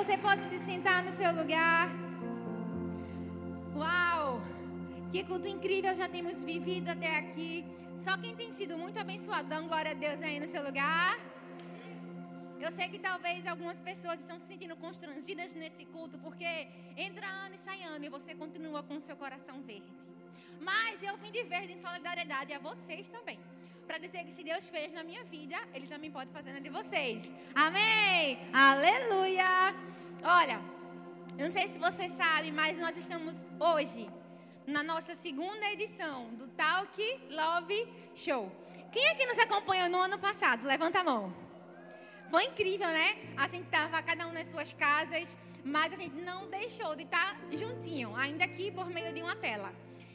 Você pode se sentar no seu lugar. Uau! Que culto incrível já temos vivido até aqui. Só quem tem sido muito abençoado, dá glória a Deus aí no seu lugar. Eu sei que talvez algumas pessoas estão se sentindo constrangidas nesse culto, porque entra ano e sai ano e você continua com o seu coração verde. Mas eu vim de verde em solidariedade a vocês também. Para dizer que se Deus fez na minha vida, Ele também pode fazer na de vocês. Amém! Aleluia! Olha, eu não sei se você sabe, mas nós estamos hoje na nossa segunda edição do Talk Love Show. Quem aqui nos acompanhou no ano passado? Levanta a mão. Foi incrível, né? A gente estava cada um nas suas casas, mas a gente não deixou de estar tá juntinho, ainda aqui por meio de uma tela.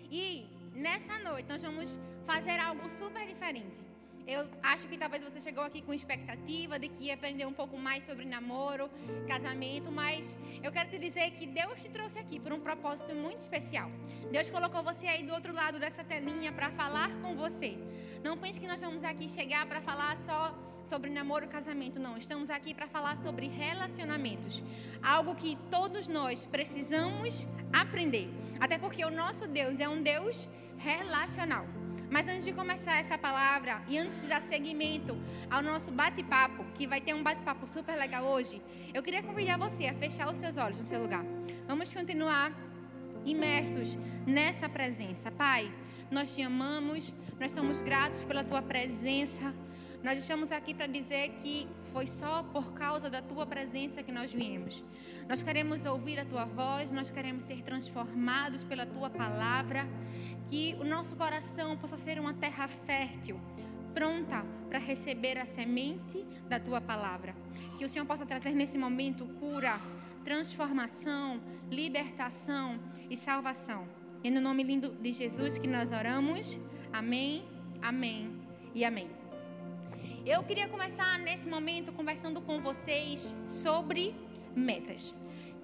E nessa noite nós vamos fazer algo super diferente. Eu acho que talvez você chegou aqui com expectativa de que ia aprender um pouco mais sobre namoro, casamento, mas eu quero te dizer que Deus te trouxe aqui por um propósito muito especial. Deus colocou você aí do outro lado dessa telinha para falar com você. Não pense que nós vamos aqui chegar para falar só sobre namoro casamento, não. Estamos aqui para falar sobre relacionamentos. Algo que todos nós precisamos aprender. Até porque o nosso Deus é um Deus relacional. Mas antes de começar essa palavra e antes de dar seguimento ao nosso bate-papo, que vai ter um bate-papo super legal hoje, eu queria convidar você a fechar os seus olhos no seu lugar. Vamos continuar imersos nessa presença. Pai, nós te amamos, nós somos gratos pela tua presença. Nós estamos aqui para dizer que foi só por causa da tua presença que nós viemos. Nós queremos ouvir a tua voz, nós queremos ser transformados pela tua palavra, que o nosso coração possa ser uma terra fértil, pronta para receber a semente da tua palavra. Que o Senhor possa trazer nesse momento cura, transformação, libertação e salvação. E no nome lindo de Jesus que nós oramos. Amém, amém e amém. Eu queria começar nesse momento conversando com vocês sobre metas.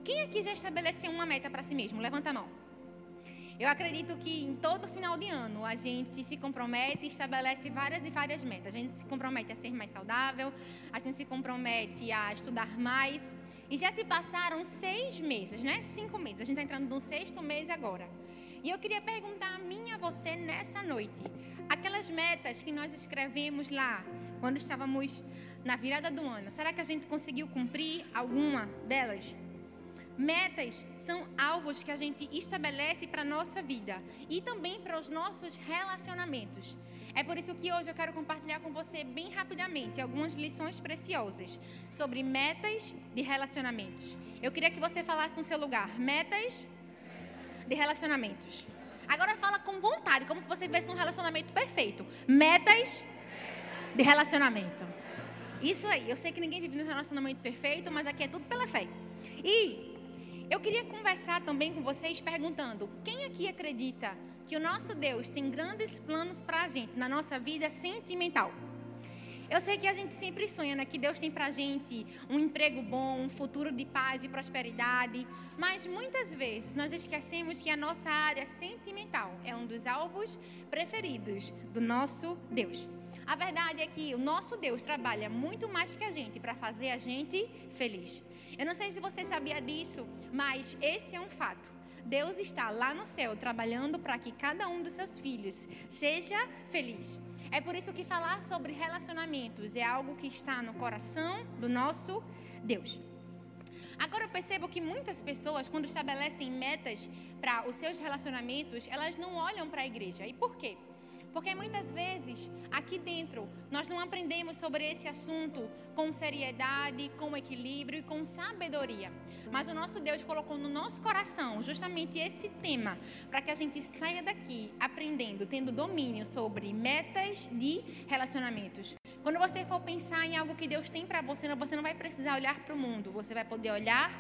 Quem aqui já estabeleceu uma meta para si mesmo? Levanta a mão. Eu acredito que em todo final de ano a gente se compromete e estabelece várias e várias metas. A gente se compromete a ser mais saudável, a gente se compromete a estudar mais. E já se passaram seis meses, né? Cinco meses. A gente está entrando no sexto mês agora. E eu queria perguntar a mim a você nessa noite: aquelas metas que nós escrevemos lá, quando estávamos na virada do ano, será que a gente conseguiu cumprir alguma delas? Metas são alvos que a gente estabelece para a nossa vida e também para os nossos relacionamentos. É por isso que hoje eu quero compartilhar com você bem rapidamente algumas lições preciosas sobre metas de relacionamentos. Eu queria que você falasse no seu lugar: metas de relacionamentos. Agora fala com vontade, como se você tivesse um relacionamento perfeito. Metas de relacionamento. Isso aí, eu sei que ninguém vive num relacionamento perfeito, mas aqui é tudo pela fé. E eu queria conversar também com vocês perguntando: quem aqui acredita que o nosso Deus tem grandes planos para a gente na nossa vida sentimental? Eu sei que a gente sempre sonha né, que Deus tem para a gente um emprego bom, um futuro de paz e prosperidade, mas muitas vezes nós esquecemos que a nossa área sentimental é um dos alvos preferidos do nosso Deus. A verdade é que o nosso Deus trabalha muito mais que a gente para fazer a gente feliz. Eu não sei se você sabia disso, mas esse é um fato. Deus está lá no céu trabalhando para que cada um dos seus filhos seja feliz. É por isso que falar sobre relacionamentos é algo que está no coração do nosso Deus. Agora eu percebo que muitas pessoas, quando estabelecem metas para os seus relacionamentos, elas não olham para a igreja. E por quê? Porque muitas vezes, aqui dentro, nós não aprendemos sobre esse assunto com seriedade, com equilíbrio e com sabedoria. Mas o nosso Deus colocou no nosso coração justamente esse tema, para que a gente saia daqui aprendendo, tendo domínio sobre metas de relacionamentos. Quando você for pensar em algo que Deus tem para você, você não vai precisar olhar para o mundo, você vai poder olhar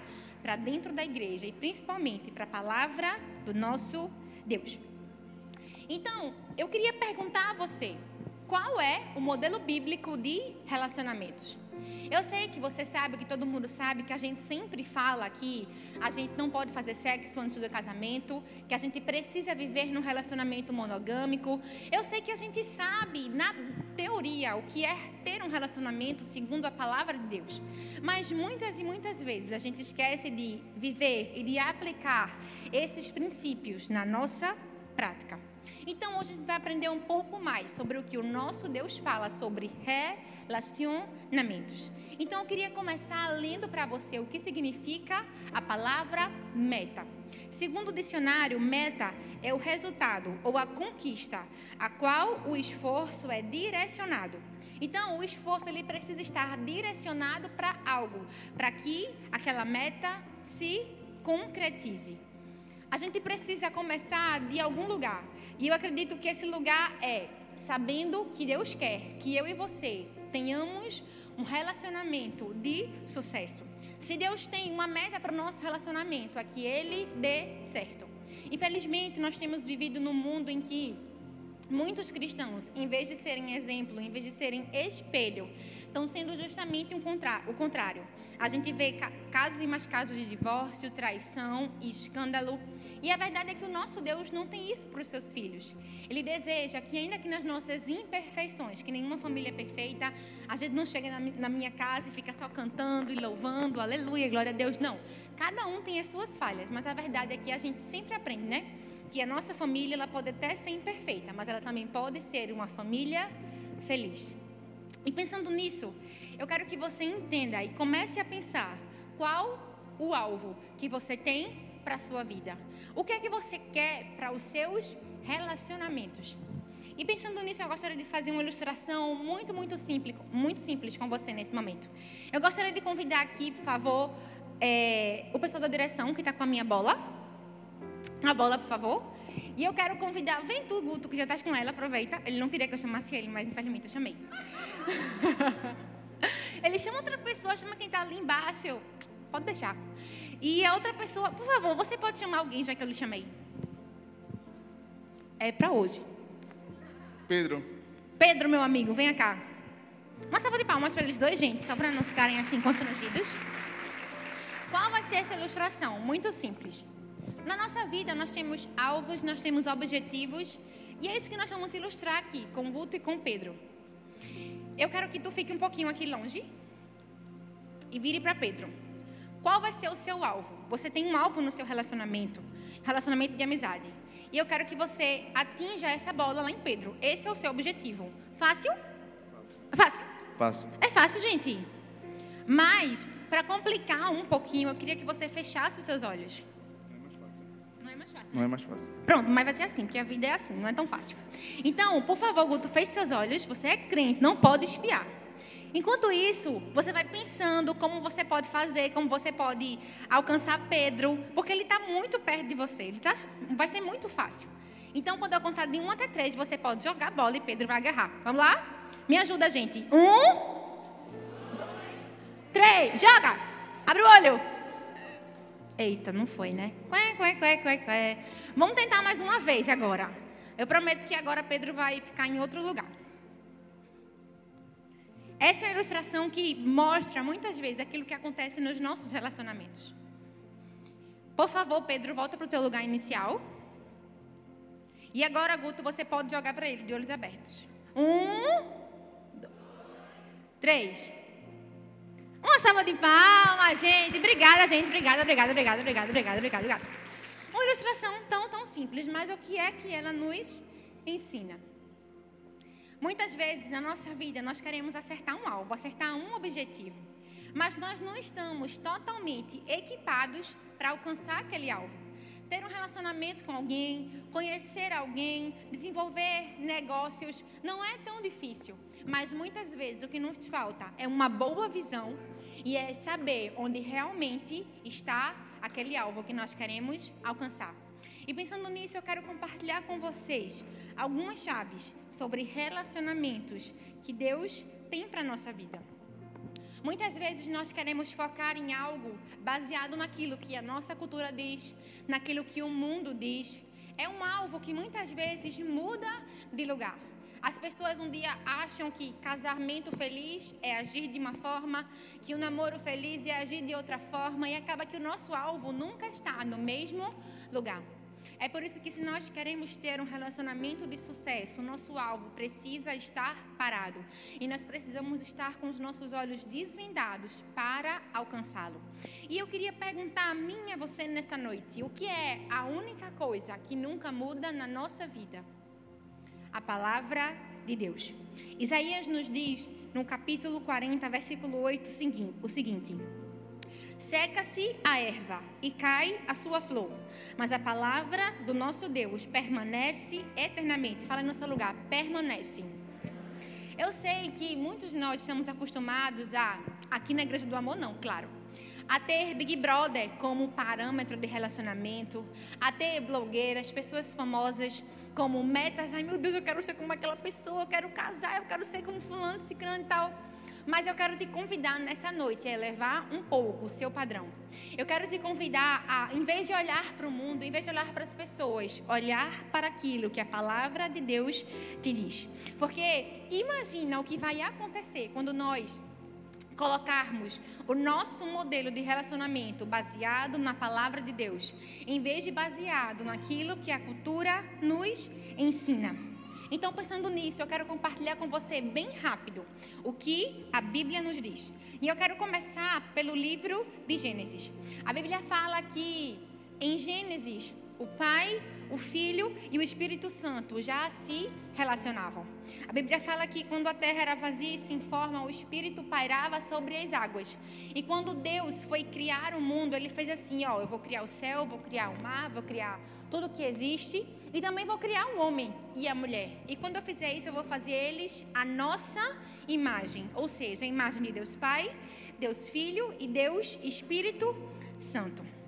para dentro da igreja e principalmente para a palavra do nosso Deus. Então, eu queria perguntar a você: qual é o modelo bíblico de relacionamentos? Eu sei que você sabe, que todo mundo sabe, que a gente sempre fala que a gente não pode fazer sexo antes do casamento, que a gente precisa viver num relacionamento monogâmico. Eu sei que a gente sabe, na teoria, o que é ter um relacionamento segundo a palavra de Deus. Mas muitas e muitas vezes a gente esquece de viver e de aplicar esses princípios na nossa prática. Então hoje a gente vai aprender um pouco mais sobre o que o nosso Deus fala sobre relacionamentos. Então eu queria começar lendo para você o que significa a palavra meta. Segundo o dicionário, meta é o resultado ou a conquista a qual o esforço é direcionado. Então, o esforço ele precisa estar direcionado para algo, para que aquela meta se concretize. A gente precisa começar de algum lugar. E eu acredito que esse lugar é sabendo que Deus quer que eu e você tenhamos um relacionamento de sucesso. Se Deus tem uma meta para o nosso relacionamento, é que ele dê certo. Infelizmente, nós temos vivido num mundo em que muitos cristãos, em vez de serem exemplo, em vez de serem espelho, estão sendo justamente o contrário. A gente vê casos e mais casos de divórcio, traição, escândalo. E a verdade é que o nosso Deus não tem isso para os seus filhos. Ele deseja que, ainda que nas nossas imperfeições, que nenhuma família é perfeita, a gente não chega na minha casa e fica só cantando e louvando, aleluia, glória a Deus. Não. Cada um tem as suas falhas, mas a verdade é que a gente sempre aprende, né? Que a nossa família ela pode até ser imperfeita, mas ela também pode ser uma família feliz. E pensando nisso, eu quero que você entenda e comece a pensar qual o alvo que você tem para a sua vida? O que é que você quer para os seus relacionamentos? E pensando nisso, eu gostaria de fazer uma ilustração muito, muito simples, muito simples com você nesse momento. Eu gostaria de convidar aqui, por favor, é, o pessoal da direção que está com a minha bola. A bola, por favor. E eu quero convidar, vem tu, Guto, que já estás com ela, aproveita. Ele não queria que eu chamasse ele, mas infelizmente eu chamei. ele chama outra pessoa, chama quem está ali embaixo. Eu, pode deixar. E a outra pessoa, por favor, você pode chamar alguém já que eu lhe chamei? É para hoje. Pedro. Pedro, meu amigo, venha cá. Uma salva de palmas para eles dois, gente, só para não ficarem assim constrangidos. Qual vai ser essa ilustração? Muito simples. Na nossa vida, nós temos alvos, nós temos objetivos, e é isso que nós vamos ilustrar aqui, com o Guto e com o Pedro. Eu quero que tu fique um pouquinho aqui longe e vire para Pedro. Qual vai ser o seu alvo? Você tem um alvo no seu relacionamento, relacionamento de amizade. E eu quero que você atinja essa bola lá em Pedro. Esse é o seu objetivo. Fácil? Fácil. Fácil. É fácil, gente. Mas, para complicar um pouquinho, eu queria que você fechasse os seus olhos. Não é mais fácil. Pronto, mas vai ser assim, porque a vida é assim, não é tão fácil. Então, por favor, Guto, feche seus olhos. Você é crente, não pode espiar. Enquanto isso, você vai pensando como você pode fazer, como você pode alcançar Pedro, porque ele está muito perto de você. Ele tá, vai ser muito fácil. Então, quando eu contar de 1 até 3, você pode jogar a bola e Pedro vai agarrar. Vamos lá? Me ajuda, gente. Um, dois, três, joga! Abre o olho. Eita, não foi, né? Quê, quê, quê, quê, quê. Vamos tentar mais uma vez agora. Eu prometo que agora Pedro vai ficar em outro lugar. Essa é uma ilustração que mostra muitas vezes aquilo que acontece nos nossos relacionamentos. Por favor, Pedro, volta para o teu lugar inicial. E agora, Guto, você pode jogar para ele de olhos abertos. Um, dois, três. Uma salva de palmas, gente. Obrigada, gente. Obrigada, obrigada, obrigada, obrigada, obrigada, obrigada, obrigada. Uma ilustração tão, tão simples, mas o que é que ela nos ensina? Muitas vezes na nossa vida nós queremos acertar um alvo, acertar um objetivo, mas nós não estamos totalmente equipados para alcançar aquele alvo. Ter um relacionamento com alguém, conhecer alguém, desenvolver negócios, não é tão difícil. Mas muitas vezes o que nos falta é uma boa visão e é saber onde realmente está aquele alvo que nós queremos alcançar. E pensando nisso, eu quero compartilhar com vocês algumas chaves sobre relacionamentos que Deus tem para nossa vida. Muitas vezes nós queremos focar em algo baseado naquilo que a nossa cultura diz, naquilo que o mundo diz. É um alvo que muitas vezes muda de lugar. As pessoas um dia acham que casamento feliz é agir de uma forma, que o namoro feliz é agir de outra forma, e acaba que o nosso alvo nunca está no mesmo lugar. É por isso que, se nós queremos ter um relacionamento de sucesso, o nosso alvo precisa estar parado. E nós precisamos estar com os nossos olhos desvendados para alcançá-lo. E eu queria perguntar a mim e a você nessa noite: o que é a única coisa que nunca muda na nossa vida? A palavra de Deus. Isaías nos diz no capítulo 40, versículo 8, o seguinte. Seca-se a erva e cai a sua flor, mas a palavra do nosso Deus permanece eternamente. Fala no seu lugar, permanece. Eu sei que muitos de nós estamos acostumados a, aqui na Igreja do Amor, não, claro, a ter Big Brother como parâmetro de relacionamento, a ter blogueiras, pessoas famosas como metas. Ai meu Deus, eu quero ser como aquela pessoa, eu quero casar, eu quero ser como fulano, ciclano e tal. Mas eu quero te convidar nessa noite a elevar um pouco o seu padrão. Eu quero te convidar a, em vez de olhar para o mundo, em vez de olhar para as pessoas, olhar para aquilo que a palavra de Deus te diz. Porque imagina o que vai acontecer quando nós colocarmos o nosso modelo de relacionamento baseado na palavra de Deus, em vez de baseado naquilo que a cultura nos ensina. Então, pensando nisso, eu quero compartilhar com você bem rápido o que a Bíblia nos diz. E eu quero começar pelo livro de Gênesis. A Bíblia fala que em Gênesis o Pai, o Filho e o Espírito Santo já se relacionavam. A Bíblia fala que quando a terra era vazia e sem forma, o Espírito pairava sobre as águas. E quando Deus foi criar o mundo, ele fez assim: ó, eu vou criar o céu, vou criar o mar, vou criar tudo que existe e também vou criar o homem e a mulher. E quando eu fizer isso, eu vou fazer eles a nossa imagem, ou seja, a imagem de Deus Pai, Deus Filho e Deus Espírito Santo.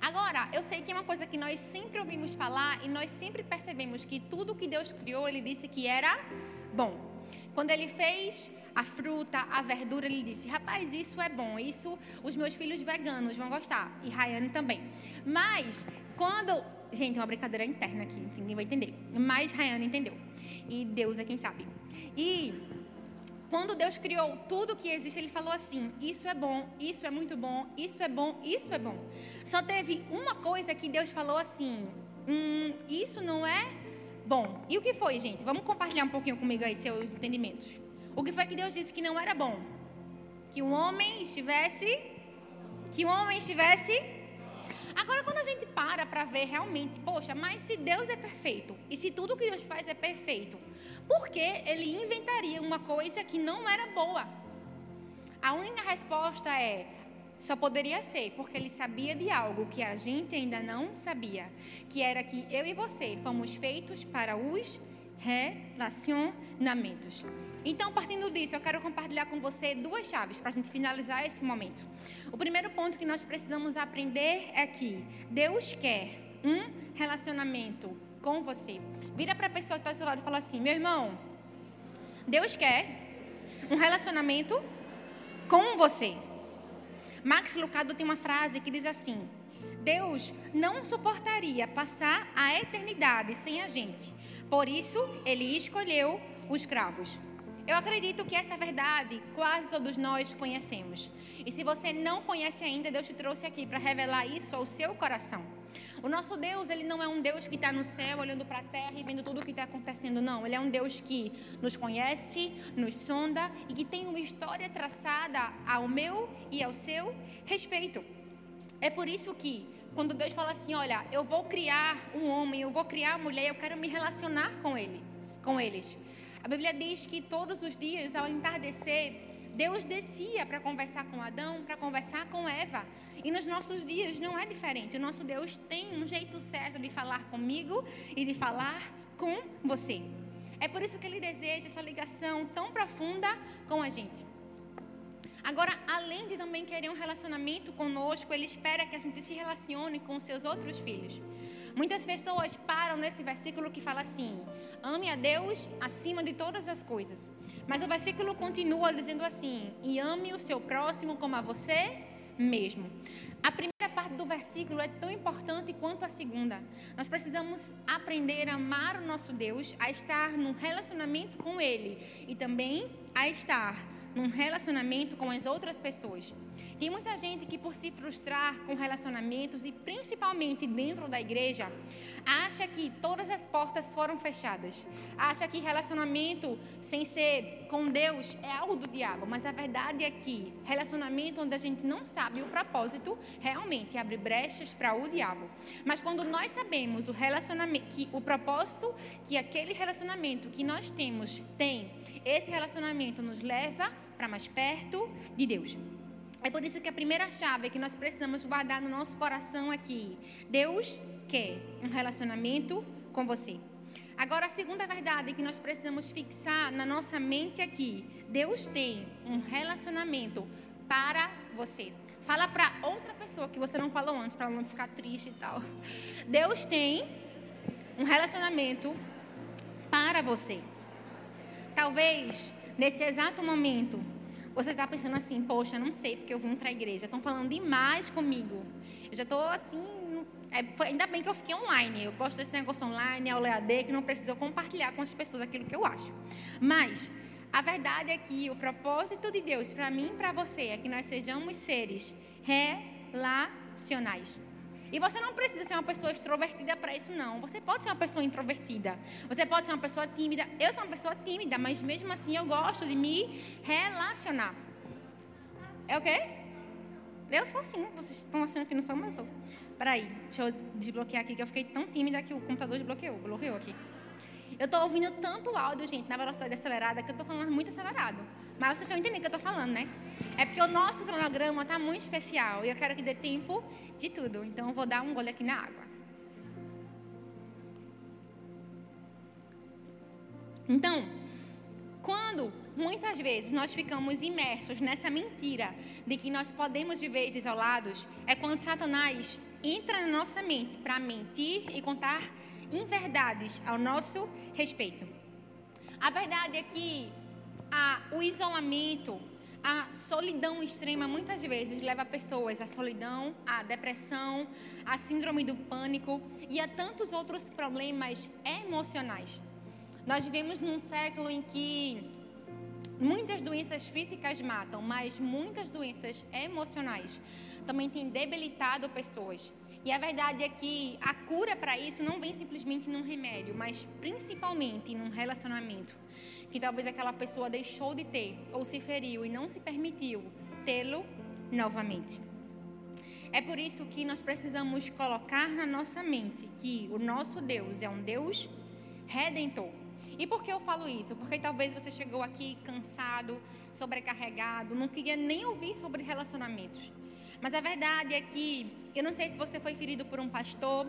Agora, eu sei que é uma coisa que nós sempre ouvimos falar e nós sempre percebemos que tudo que Deus criou, Ele disse que era bom. Quando Ele fez a fruta, a verdura, Ele disse: Rapaz, isso é bom, isso os meus filhos veganos vão gostar, e Rayane também. Mas, quando. Gente, é uma brincadeira interna aqui, ninguém vai entender. Mas Rayane entendeu. E Deus é quem sabe. E quando Deus criou tudo que existe, Ele falou assim: Isso é bom, isso é muito bom, isso é bom, isso é bom. Só teve uma coisa que Deus falou assim: hum, Isso não é bom. E o que foi, gente? Vamos compartilhar um pouquinho comigo aí seus entendimentos. O que foi que Deus disse que não era bom? Que o homem estivesse. Que o homem estivesse Agora, quando a gente para para ver realmente, poxa, mas se Deus é perfeito e se tudo que Deus faz é perfeito, por que ele inventaria uma coisa que não era boa? A única resposta é: só poderia ser porque ele sabia de algo que a gente ainda não sabia, que era que eu e você fomos feitos para os relacionamentos. Então, partindo disso, eu quero compartilhar com você duas chaves para a gente finalizar esse momento. O primeiro ponto que nós precisamos aprender é que Deus quer um relacionamento com você. Vira para a pessoa que está ao seu lado e fala assim: meu irmão, Deus quer um relacionamento com você. Max Lucado tem uma frase que diz assim: Deus não suportaria passar a eternidade sem a gente. Por isso, ele escolheu os cravos. Eu acredito que essa verdade quase todos nós conhecemos. E se você não conhece ainda, Deus te trouxe aqui para revelar isso ao seu coração. O nosso Deus, ele não é um Deus que está no céu olhando para a terra e vendo tudo o que está acontecendo, não. Ele é um Deus que nos conhece, nos sonda e que tem uma história traçada ao meu e ao seu respeito. É por isso que, quando Deus fala assim: Olha, eu vou criar um homem, eu vou criar uma mulher, eu quero me relacionar com ele, com eles. A Bíblia diz que todos os dias, ao entardecer, Deus descia para conversar com Adão, para conversar com Eva. E nos nossos dias não é diferente. O nosso Deus tem um jeito certo de falar comigo e de falar com você. É por isso que ele deseja essa ligação tão profunda com a gente. Agora, além de também querer um relacionamento conosco, ele espera que a gente se relacione com os seus outros filhos. Muitas pessoas param nesse versículo que fala assim: ame a Deus acima de todas as coisas. Mas o versículo continua dizendo assim: e ame o seu próximo como a você mesmo. A primeira parte do versículo é tão importante quanto a segunda. Nós precisamos aprender a amar o nosso Deus, a estar num relacionamento com Ele e também a estar num relacionamento com as outras pessoas. Tem muita gente que, por se frustrar com relacionamentos e principalmente dentro da igreja, acha que todas as portas foram fechadas. Acha que relacionamento sem ser com Deus é algo do diabo. Mas a verdade é que relacionamento onde a gente não sabe o propósito realmente abre brechas para o diabo. Mas quando nós sabemos o relacionamento, que o propósito que aquele relacionamento que nós temos tem, esse relacionamento nos leva para mais perto de Deus. É por isso que a primeira chave que nós precisamos guardar no nosso coração aqui: Deus quer um relacionamento com você. Agora, a segunda verdade que nós precisamos fixar na nossa mente aqui: Deus tem um relacionamento para você. Fala para outra pessoa que você não falou antes, para não ficar triste e tal. Deus tem um relacionamento para você. Talvez, nesse exato momento, você está pensando assim, poxa, não sei porque eu vim para a igreja. Estão falando demais comigo. Eu já estou assim. É, foi, ainda bem que eu fiquei online. Eu gosto desse negócio online, aula EAD, que não precisa compartilhar com as pessoas aquilo que eu acho. Mas a verdade é que o propósito de Deus para mim e para você é que nós sejamos seres relacionais. E você não precisa ser uma pessoa extrovertida para isso, não. Você pode ser uma pessoa introvertida. Você pode ser uma pessoa tímida. Eu sou uma pessoa tímida, mas mesmo assim eu gosto de me relacionar. É o quê? Eu sou sim. Vocês estão achando que não sou, mas sou. Peraí, deixa eu desbloquear aqui, que eu fiquei tão tímida que o computador desbloqueou. Bloqueou aqui. Eu estou ouvindo tanto áudio, gente, na velocidade acelerada, que eu estou falando muito acelerado. Mas vocês estão entendendo o que eu estou falando, né? É porque o nosso cronograma está muito especial e eu quero que dê tempo de tudo. Então eu vou dar um gole aqui na água. Então, quando muitas vezes nós ficamos imersos nessa mentira de que nós podemos viver isolados, é quando Satanás entra na nossa mente para mentir e contar inverdades ao nosso respeito. A verdade é que a, o isolamento, a solidão extrema muitas vezes leva pessoas à solidão, à depressão, à síndrome do pânico e a tantos outros problemas emocionais. Nós vivemos num século em que muitas doenças físicas matam, mas muitas doenças emocionais também têm debilitado pessoas. E a verdade é que a cura para isso não vem simplesmente num remédio, mas principalmente num relacionamento. Que talvez aquela pessoa deixou de ter ou se feriu e não se permitiu tê-lo novamente. É por isso que nós precisamos colocar na nossa mente que o nosso Deus é um Deus redentor. E por que eu falo isso? Porque talvez você chegou aqui cansado, sobrecarregado, não queria nem ouvir sobre relacionamentos. Mas a verdade é que eu não sei se você foi ferido por um pastor,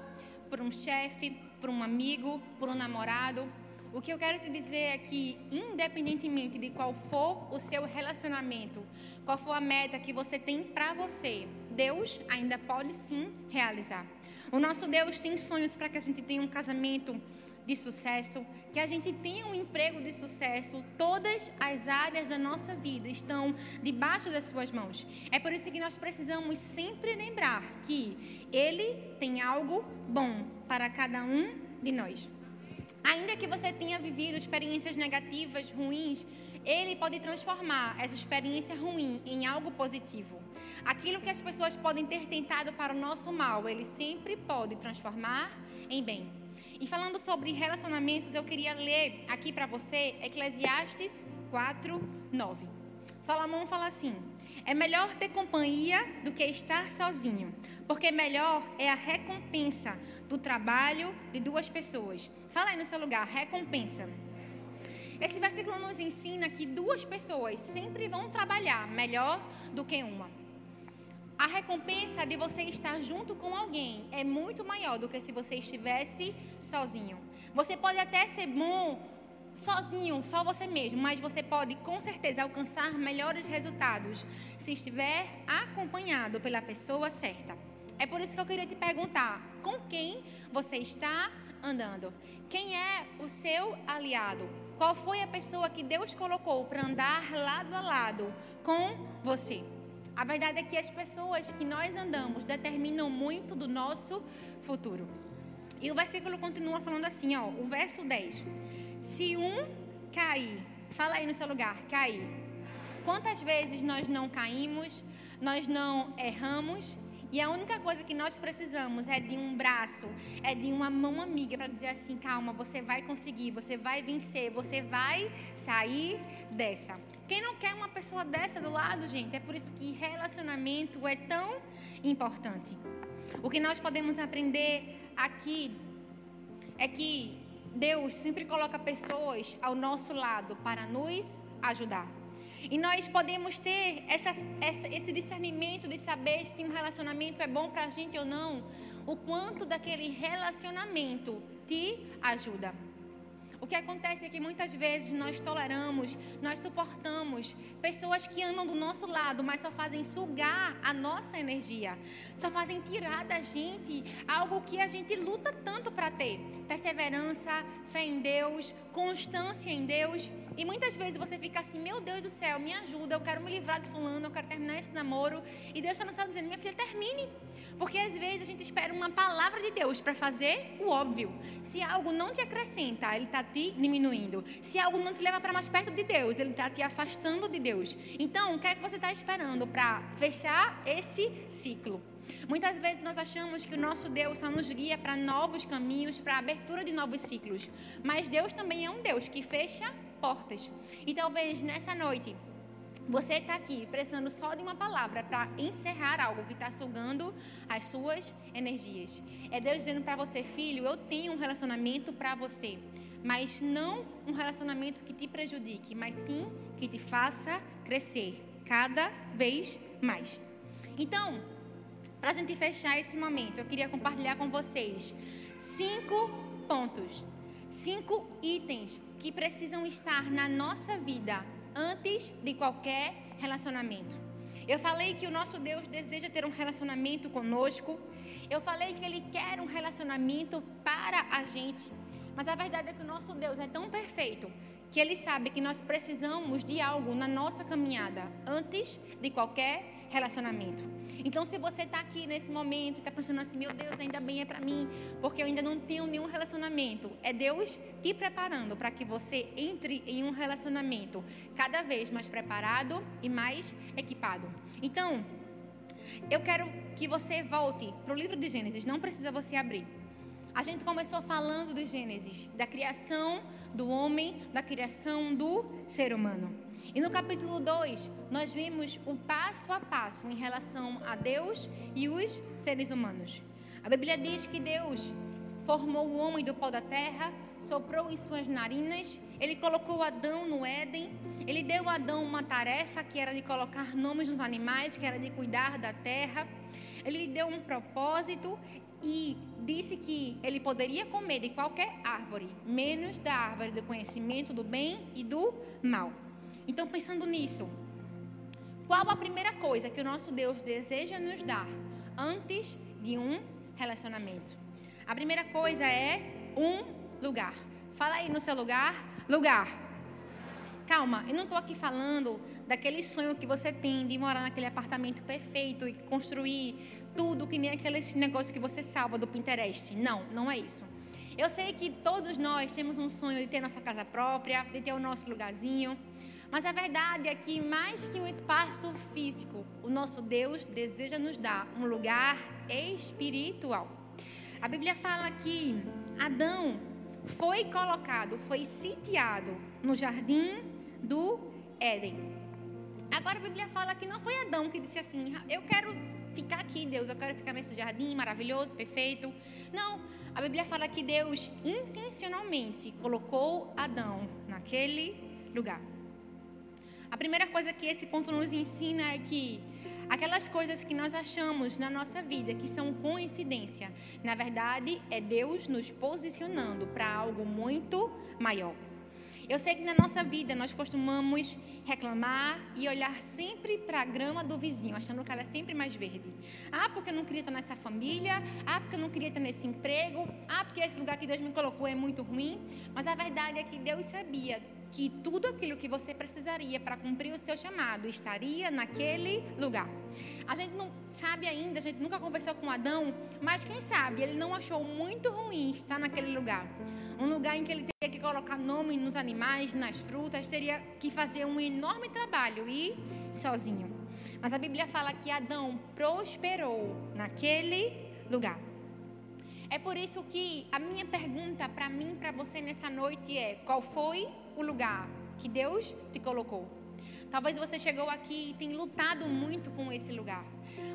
por um chefe, por um amigo, por um namorado. O que eu quero te dizer é que, independentemente de qual for o seu relacionamento, qual for a meta que você tem para você, Deus ainda pode sim realizar. O nosso Deus tem sonhos para que a gente tenha um casamento de sucesso, que a gente tenha um emprego de sucesso. Todas as áreas da nossa vida estão debaixo das suas mãos. É por isso que nós precisamos sempre lembrar que Ele tem algo bom para cada um de nós. Ainda que você tenha vivido experiências negativas, ruins, Ele pode transformar essa experiência ruim em algo positivo. Aquilo que as pessoas podem ter tentado para o nosso mal, Ele sempre pode transformar em bem. E falando sobre relacionamentos, eu queria ler aqui para você Eclesiastes 4, 9. Salomão fala assim: É melhor ter companhia do que estar sozinho, porque melhor é a recompensa do trabalho de duas pessoas. Fala aí no seu lugar, recompensa. Esse versículo nos ensina que duas pessoas sempre vão trabalhar melhor do que uma a recompensa de você estar junto com alguém é muito maior do que se você estivesse sozinho. Você pode até ser bom sozinho, só você mesmo, mas você pode com certeza alcançar melhores resultados se estiver acompanhado pela pessoa certa. É por isso que eu queria te perguntar: com quem você está andando? Quem é o seu aliado? Qual foi a pessoa que Deus colocou para andar lado a lado com você? A verdade é que as pessoas que nós andamos determinam muito do nosso futuro. E o versículo continua falando assim, ó, o verso 10. Se um cair, fala aí no seu lugar, cair. Quantas vezes nós não caímos, nós não erramos, e a única coisa que nós precisamos é de um braço, é de uma mão amiga para dizer assim: calma, você vai conseguir, você vai vencer, você vai sair dessa. Quem não quer uma pessoa dessa do lado, gente? É por isso que relacionamento é tão importante. O que nós podemos aprender aqui é que Deus sempre coloca pessoas ao nosso lado para nos ajudar. E nós podemos ter essa, essa, esse discernimento de saber se um relacionamento é bom para a gente ou não, o quanto daquele relacionamento te ajuda. O que acontece é que muitas vezes nós toleramos, nós suportamos pessoas que andam do nosso lado, mas só fazem sugar a nossa energia, só fazem tirar da gente algo que a gente luta tanto para ter: perseverança, fé em Deus, constância em Deus. E muitas vezes você fica assim: meu Deus do céu, me ajuda, eu quero me livrar de Fulano, eu quero terminar esse namoro. E Deus está nos dizendo: minha filha, termine. Porque às vezes a gente espera uma palavra de Deus para fazer o óbvio. Se algo não te acrescenta, ele está te diminuindo. Se algo não te leva para mais perto de Deus, ele está te afastando de Deus. Então, o que é que você está esperando para fechar esse ciclo? Muitas vezes nós achamos que o nosso Deus só nos guia para novos caminhos, para a abertura de novos ciclos. Mas Deus também é um Deus que fecha portas. E talvez nessa noite você está aqui precisando só de uma palavra para encerrar algo que está sugando as suas energias. É Deus dizendo para você, filho, eu tenho um relacionamento para você, mas não um relacionamento que te prejudique, mas sim que te faça crescer cada vez mais. Então, para a gente fechar esse momento, eu queria compartilhar com vocês cinco pontos, cinco itens que precisam estar na nossa vida antes de qualquer relacionamento. Eu falei que o nosso Deus deseja ter um relacionamento conosco. Eu falei que Ele quer um relacionamento para a gente. Mas a verdade é que o nosso Deus é tão perfeito que Ele sabe que nós precisamos de algo na nossa caminhada antes de qualquer relacionamento. Então, se você está aqui nesse momento e está pensando assim, meu Deus, ainda bem é para mim, porque eu ainda não tenho nenhum relacionamento, é Deus te preparando para que você entre em um relacionamento cada vez mais preparado e mais equipado. Então, eu quero que você volte para o livro de Gênesis, não precisa você abrir. A gente começou falando de Gênesis, da criação do homem, da criação do ser humano. E no capítulo 2, nós vimos o passo a passo em relação a Deus e os seres humanos. A Bíblia diz que Deus formou o homem do pó da terra, soprou em suas narinas, ele colocou Adão no Éden, ele deu a Adão uma tarefa que era de colocar nomes nos animais, que era de cuidar da terra. Ele lhe deu um propósito e disse que ele poderia comer de qualquer árvore, menos da árvore do conhecimento do bem e do mal. Então, pensando nisso, qual a primeira coisa que o nosso Deus deseja nos dar antes de um relacionamento? A primeira coisa é um lugar. Fala aí no seu lugar, lugar. Calma, eu não estou aqui falando daquele sonho que você tem de morar naquele apartamento perfeito e construir tudo que nem aqueles negócios que você salva do Pinterest. Não, não é isso. Eu sei que todos nós temos um sonho de ter nossa casa própria, de ter o nosso lugarzinho. Mas a verdade é que, mais que um espaço físico, o nosso Deus deseja nos dar um lugar espiritual. A Bíblia fala que Adão foi colocado, foi sitiado no jardim do Éden. Agora a Bíblia fala que não foi Adão que disse assim: Eu quero ficar aqui, Deus, eu quero ficar nesse jardim maravilhoso, perfeito. Não, a Bíblia fala que Deus intencionalmente colocou Adão naquele lugar. A primeira coisa que esse ponto nos ensina é que aquelas coisas que nós achamos na nossa vida que são coincidência, na verdade é Deus nos posicionando para algo muito maior. Eu sei que na nossa vida nós costumamos reclamar e olhar sempre para a grama do vizinho, achando que ela é sempre mais verde. Ah, porque eu não queria estar nessa família. Ah, porque eu não queria estar nesse emprego. Ah, porque esse lugar que Deus me colocou é muito ruim. Mas a verdade é que Deus sabia que tudo aquilo que você precisaria para cumprir o seu chamado estaria naquele lugar. A gente não sabe ainda, a gente nunca conversou com Adão, mas quem sabe ele não achou muito ruim estar naquele lugar. Um lugar em que ele teria que colocar nome nos animais, nas frutas, teria que fazer um enorme trabalho e sozinho. Mas a Bíblia fala que Adão prosperou naquele lugar. É por isso que a minha pergunta para mim, para você nessa noite é: qual foi o lugar que Deus te colocou? Talvez você chegou aqui e tenha lutado muito com esse lugar.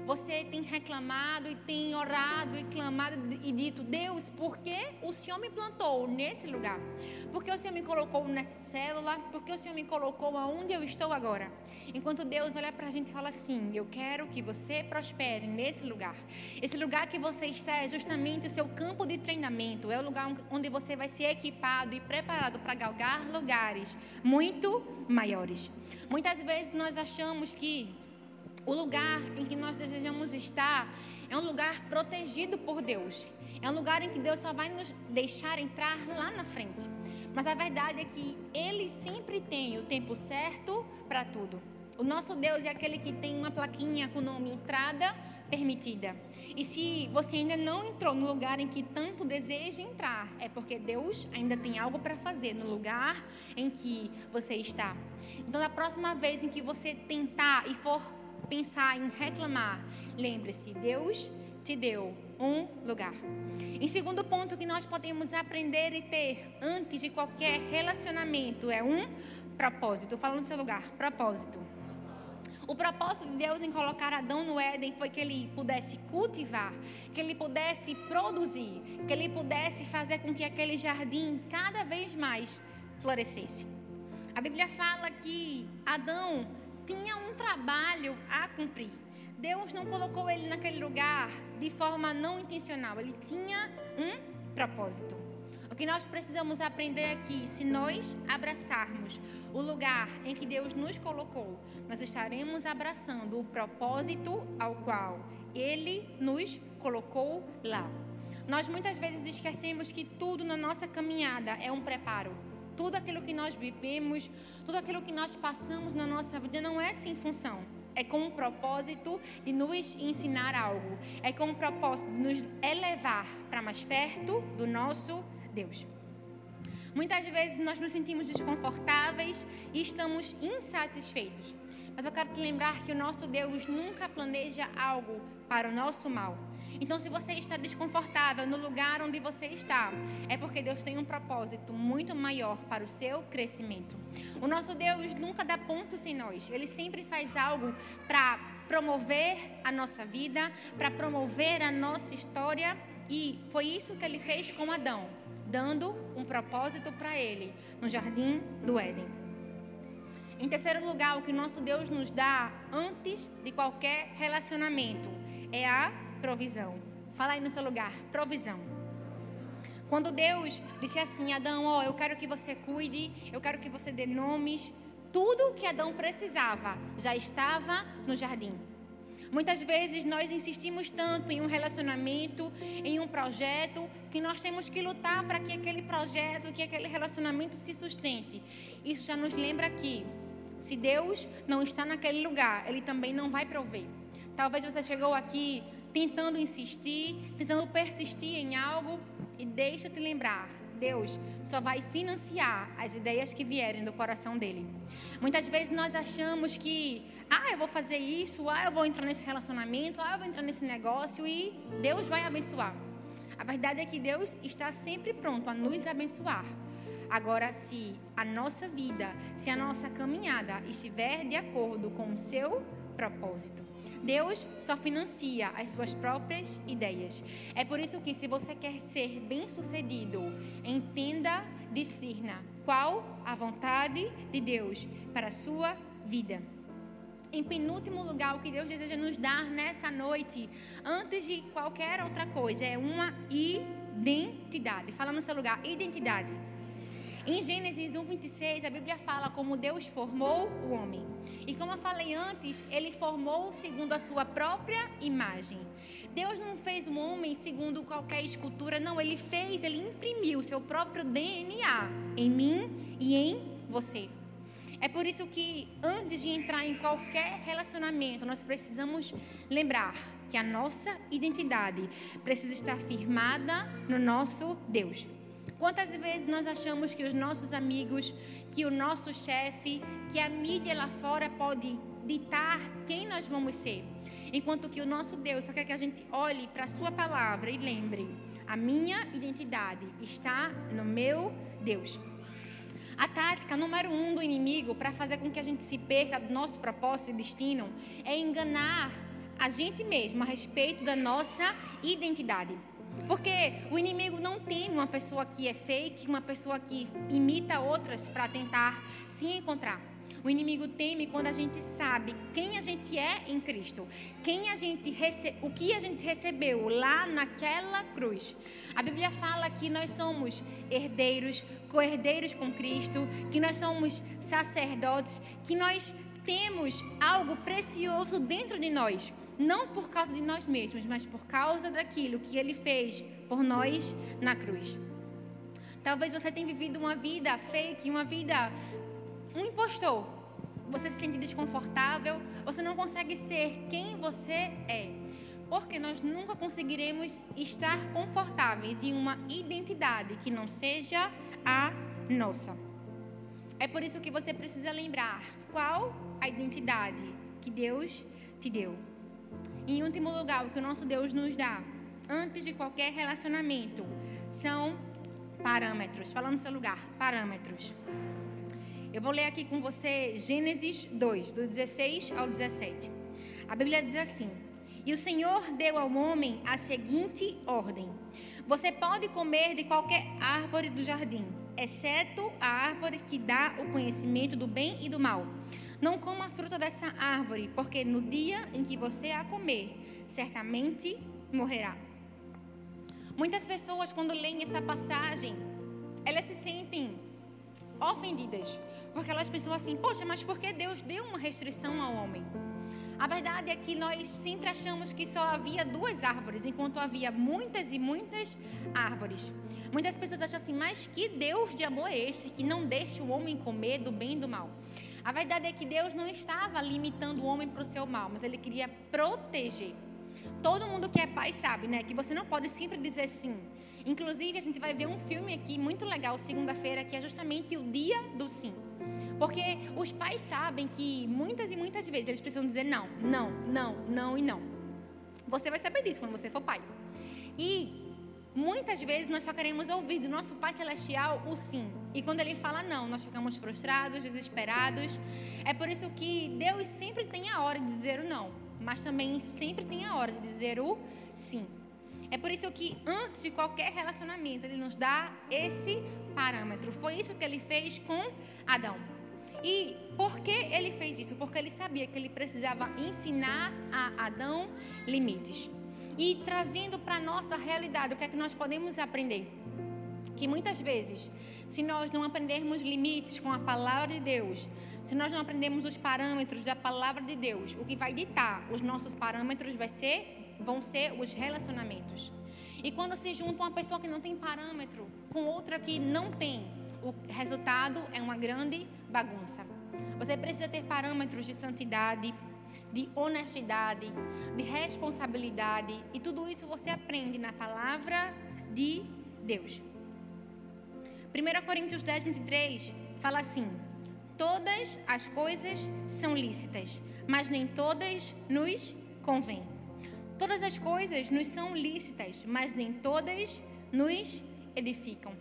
Você tem reclamado e tem orado e clamado e dito: Deus, por que o Senhor me plantou nesse lugar? Por que o Senhor me colocou nessa célula? Por que o Senhor me colocou aonde eu estou agora? Enquanto Deus olha para a gente e fala assim: Eu quero que você prospere nesse lugar. Esse lugar que você está é justamente o seu campo de treinamento. É o lugar onde você vai ser equipado e preparado para galgar lugares muito maiores. Muitas vezes nós achamos que o lugar em que nós desejamos estar é um lugar protegido por Deus. É um lugar em que Deus só vai nos deixar entrar lá na frente. Mas a verdade é que Ele sempre tem o tempo certo para tudo. O nosso Deus é aquele que tem uma plaquinha com o nome entrada permitida. E se você ainda não entrou no lugar em que tanto deseja entrar, é porque Deus ainda tem algo para fazer no lugar em que você está. Então, da próxima vez em que você tentar e for pensar em reclamar, lembre-se, Deus te deu um lugar. Em segundo ponto que nós podemos aprender e ter antes de qualquer relacionamento é um propósito. Fala no seu lugar, propósito. O propósito de Deus em colocar Adão no Éden foi que ele pudesse cultivar, que ele pudesse produzir, que ele pudesse fazer com que aquele jardim cada vez mais florescesse. A Bíblia fala que Adão tinha um trabalho a cumprir. Deus não colocou ele naquele lugar de forma não intencional, ele tinha um propósito. O que nós precisamos aprender aqui, se nós abraçarmos o lugar em que Deus nos colocou, nós estaremos abraçando o propósito ao qual Ele nos colocou lá. Nós muitas vezes esquecemos que tudo na nossa caminhada é um preparo tudo aquilo que nós vivemos, tudo aquilo que nós passamos na nossa vida não é sem função. É com o propósito de nos ensinar algo. É com o propósito de nos elevar para mais perto do nosso Deus. Muitas vezes nós nos sentimos desconfortáveis e estamos insatisfeitos. Mas eu quero te lembrar que o nosso Deus nunca planeja algo para o nosso mal. Então, se você está desconfortável no lugar onde você está, é porque Deus tem um propósito muito maior para o seu crescimento. O nosso Deus nunca dá ponto sem nós. Ele sempre faz algo para promover a nossa vida, para promover a nossa história. E foi isso que ele fez com Adão, dando um propósito para ele no jardim do Éden. Em terceiro lugar, o que nosso Deus nos dá antes de qualquer relacionamento é a provisão. Fala aí no seu lugar, provisão. Quando Deus disse assim, Adão, ó, oh, eu quero que você cuide, eu quero que você dê nomes, tudo o que Adão precisava já estava no jardim. Muitas vezes nós insistimos tanto em um relacionamento, em um projeto, que nós temos que lutar para que aquele projeto, que aquele relacionamento se sustente. Isso já nos lembra que, se Deus não está naquele lugar, Ele também não vai prover. Talvez você chegou aqui tentando insistir, tentando persistir em algo. E deixa te lembrar, Deus só vai financiar as ideias que vierem do coração dele. Muitas vezes nós achamos que, ah, eu vou fazer isso, ah, eu vou entrar nesse relacionamento, ah, eu vou entrar nesse negócio e Deus vai abençoar. A verdade é que Deus está sempre pronto a nos abençoar. Agora, se a nossa vida, se a nossa caminhada estiver de acordo com o seu propósito, Deus só financia as suas próprias ideias. É por isso que, se você quer ser bem-sucedido, entenda, discerna qual a vontade de Deus para a sua vida. Em penúltimo lugar, o que Deus deseja nos dar nessa noite, antes de qualquer outra coisa, é uma identidade. Fala no seu lugar, identidade. Em Gênesis 1:26, a Bíblia fala como Deus formou o homem. E como eu falei antes, ele formou segundo a sua própria imagem. Deus não fez o homem segundo qualquer escultura, não, ele fez, ele imprimiu o seu próprio DNA em mim e em você. É por isso que antes de entrar em qualquer relacionamento, nós precisamos lembrar que a nossa identidade precisa estar firmada no nosso Deus. Quantas vezes nós achamos que os nossos amigos, que o nosso chefe, que a mídia lá fora pode ditar quem nós vamos ser? Enquanto que o nosso Deus só quer que a gente olhe para a sua palavra e lembre: a minha identidade está no meu Deus. A tática número um do inimigo para fazer com que a gente se perca do nosso propósito e destino é enganar a gente mesmo a respeito da nossa identidade. Porque o inimigo não tem uma pessoa que é fake, uma pessoa que imita outras para tentar se encontrar. O inimigo teme quando a gente sabe quem a gente é em Cristo, quem a gente rece... o que a gente recebeu lá naquela cruz. A Bíblia fala que nós somos herdeiros, co-herdeiros com Cristo, que nós somos sacerdotes, que nós temos algo precioso dentro de nós, não por causa de nós mesmos, mas por causa daquilo que ele fez por nós na cruz. Talvez você tenha vivido uma vida fake, uma vida um impostor. Você se sente desconfortável, você não consegue ser quem você é. Porque nós nunca conseguiremos estar confortáveis em uma identidade que não seja a nossa. É por isso que você precisa lembrar qual a identidade que Deus te deu. Em último lugar, o que o nosso Deus nos dá, antes de qualquer relacionamento, são parâmetros. Falando no seu lugar, parâmetros. Eu vou ler aqui com você Gênesis 2, do 16 ao 17. A Bíblia diz assim: E o Senhor deu ao homem a seguinte ordem: Você pode comer de qualquer árvore do jardim, exceto a árvore que dá o conhecimento do bem e do mal. Não coma a fruta dessa árvore, porque no dia em que você a comer, certamente morrerá. Muitas pessoas, quando leem essa passagem, elas se sentem ofendidas porque elas pensam assim: poxa, mas por que Deus deu uma restrição ao homem? A verdade é que nós sempre achamos que só havia duas árvores, enquanto havia muitas e muitas árvores. Muitas pessoas acham assim, mas que Deus de amor é esse que não deixa o homem comer do bem e do mal? A verdade é que Deus não estava limitando o homem para o seu mal, mas ele queria proteger. Todo mundo que é pai sabe, né, que você não pode sempre dizer sim. Inclusive, a gente vai ver um filme aqui muito legal segunda-feira, que é justamente o dia do sim. Porque os pais sabem que muitas e muitas vezes eles precisam dizer não, não, não, não e não. Você vai saber disso quando você for pai. E muitas vezes nós só queremos ouvir do nosso Pai Celestial o sim. E quando ele fala não, nós ficamos frustrados, desesperados. É por isso que Deus sempre tem a hora de dizer o não, mas também sempre tem a hora de dizer o sim. É por isso que antes de qualquer relacionamento, ele nos dá esse parâmetro. Foi isso que ele fez com Adão. E por que ele fez isso? Porque ele sabia que ele precisava ensinar a Adão limites. E trazendo para a nossa realidade, o que é que nós podemos aprender? Que muitas vezes, se nós não aprendermos limites com a palavra de Deus, se nós não aprendermos os parâmetros da palavra de Deus, o que vai ditar os nossos parâmetros vai ser vão ser os relacionamentos. E quando se junta uma pessoa que não tem parâmetro com outra que não tem, o resultado é uma grande bagunça. Você precisa ter parâmetros de santidade, de honestidade, de responsabilidade, e tudo isso você aprende na palavra de Deus. 1 Coríntios 10, 23 fala assim: Todas as coisas são lícitas, mas nem todas nos convêm. Todas as coisas nos são lícitas, mas nem todas nos edificam.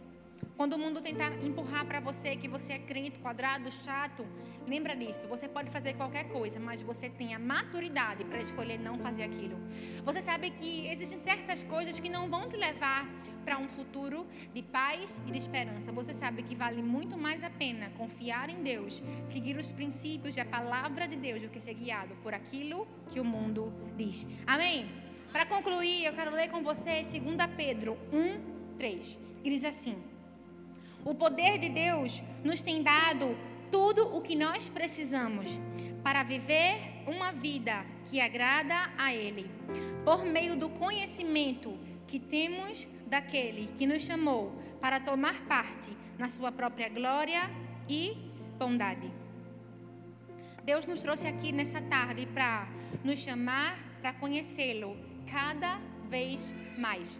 Quando o mundo tentar empurrar para você que você é crente, quadrado, chato, lembra disso. Você pode fazer qualquer coisa, mas você tem a maturidade para escolher não fazer aquilo. Você sabe que existem certas coisas que não vão te levar para um futuro de paz e de esperança. Você sabe que vale muito mais a pena confiar em Deus, seguir os princípios da palavra de Deus do que ser guiado por aquilo que o mundo diz. Amém? Para concluir, eu quero ler com você 2 Pedro 1, 3, que diz assim: O poder de Deus nos tem dado tudo o que nós precisamos para viver uma vida que agrada a Ele, por meio do conhecimento que temos daquele que nos chamou para tomar parte na Sua própria glória e bondade. Deus nos trouxe aqui nessa tarde para nos chamar para conhecê-lo cada vez mais.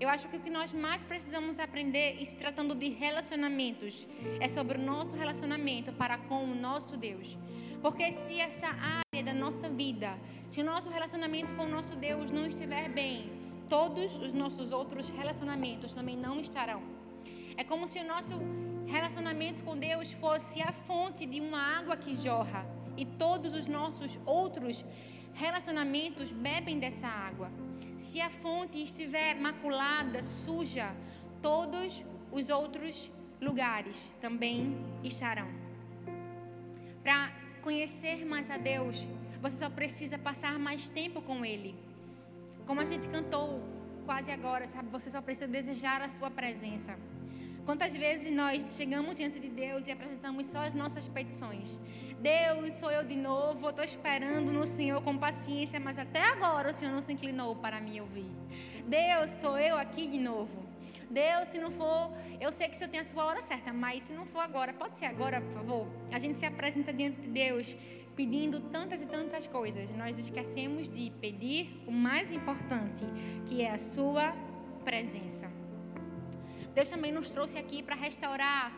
Eu acho que o que nós mais precisamos aprender, se tratando de relacionamentos, é sobre o nosso relacionamento para com o nosso Deus. Porque se essa área da nossa vida, se o nosso relacionamento com o nosso Deus não estiver bem, todos os nossos outros relacionamentos também não estarão. É como se o nosso relacionamento com Deus fosse a fonte de uma água que jorra e todos os nossos outros relacionamentos bebem dessa água. Se a fonte estiver maculada, suja, todos os outros lugares também estarão. Para conhecer mais a Deus, você só precisa passar mais tempo com Ele. Como a gente cantou quase agora, sabe? Você só precisa desejar a Sua presença. Quantas vezes nós chegamos diante de Deus e apresentamos só as nossas petições? Deus, sou eu de novo, estou esperando no Senhor com paciência, mas até agora o Senhor não se inclinou para me ouvir. Deus, sou eu aqui de novo. Deus, se não for, eu sei que o Senhor tem a sua hora certa, mas se não for agora, pode ser agora, por favor? A gente se apresenta diante de Deus pedindo tantas e tantas coisas. Nós esquecemos de pedir o mais importante, que é a sua presença. Deus também nos trouxe aqui para restaurar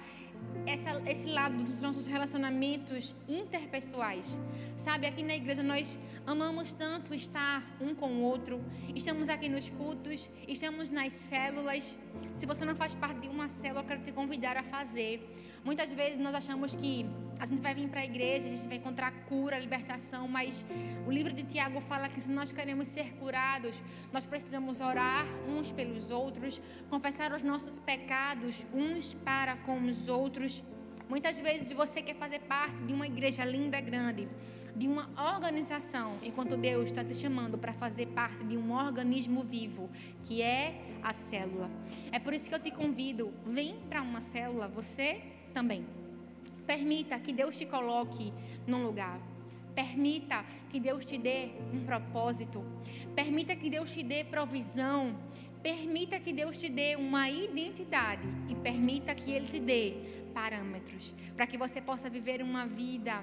essa, esse lado dos nossos relacionamentos interpessoais. Sabe, aqui na igreja nós amamos tanto estar um com o outro. Estamos aqui nos cultos, estamos nas células. Se você não faz parte de uma célula, eu quero te convidar a fazer. Muitas vezes nós achamos que a gente vai vir para a igreja, a gente vai encontrar cura, libertação, mas o livro de Tiago fala que se nós queremos ser curados, nós precisamos orar uns pelos outros, confessar os nossos pecados uns para com os outros. Muitas vezes você quer fazer parte de uma igreja linda, grande, de uma organização, enquanto Deus está te chamando para fazer parte de um organismo vivo, que é a célula. É por isso que eu te convido, vem para uma célula, você também. Permita que Deus te coloque num lugar. Permita que Deus te dê um propósito. Permita que Deus te dê provisão. Permita que Deus te dê uma identidade e permita que Ele te dê parâmetros para que você possa viver uma vida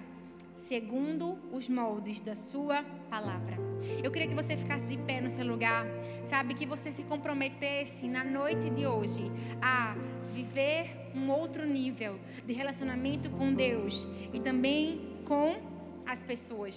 segundo os moldes da Sua palavra. Eu queria que você ficasse de pé no seu lugar, sabe? Que você se comprometesse na noite de hoje a viver um outro nível de relacionamento com Deus e também com as pessoas.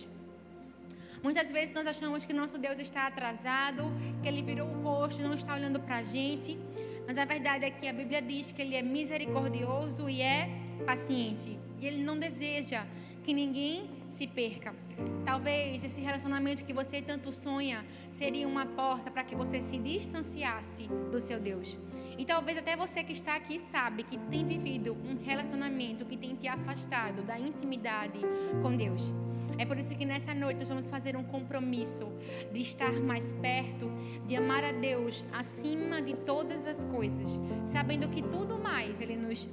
Muitas vezes nós achamos que nosso Deus está atrasado, que ele virou o rosto, não está olhando para a gente. Mas a verdade é que a Bíblia diz que ele é misericordioso e é paciente. E ele não deseja que ninguém se perca. Talvez esse relacionamento que você tanto sonha seria uma porta para que você se distanciasse do seu Deus. E talvez até você que está aqui sabe que tem vivido um relacionamento que tem te afastado da intimidade com Deus. É por isso que nessa noite nós vamos fazer um compromisso de estar mais perto, de amar a Deus acima de todas as coisas, sabendo que tudo mais Ele nos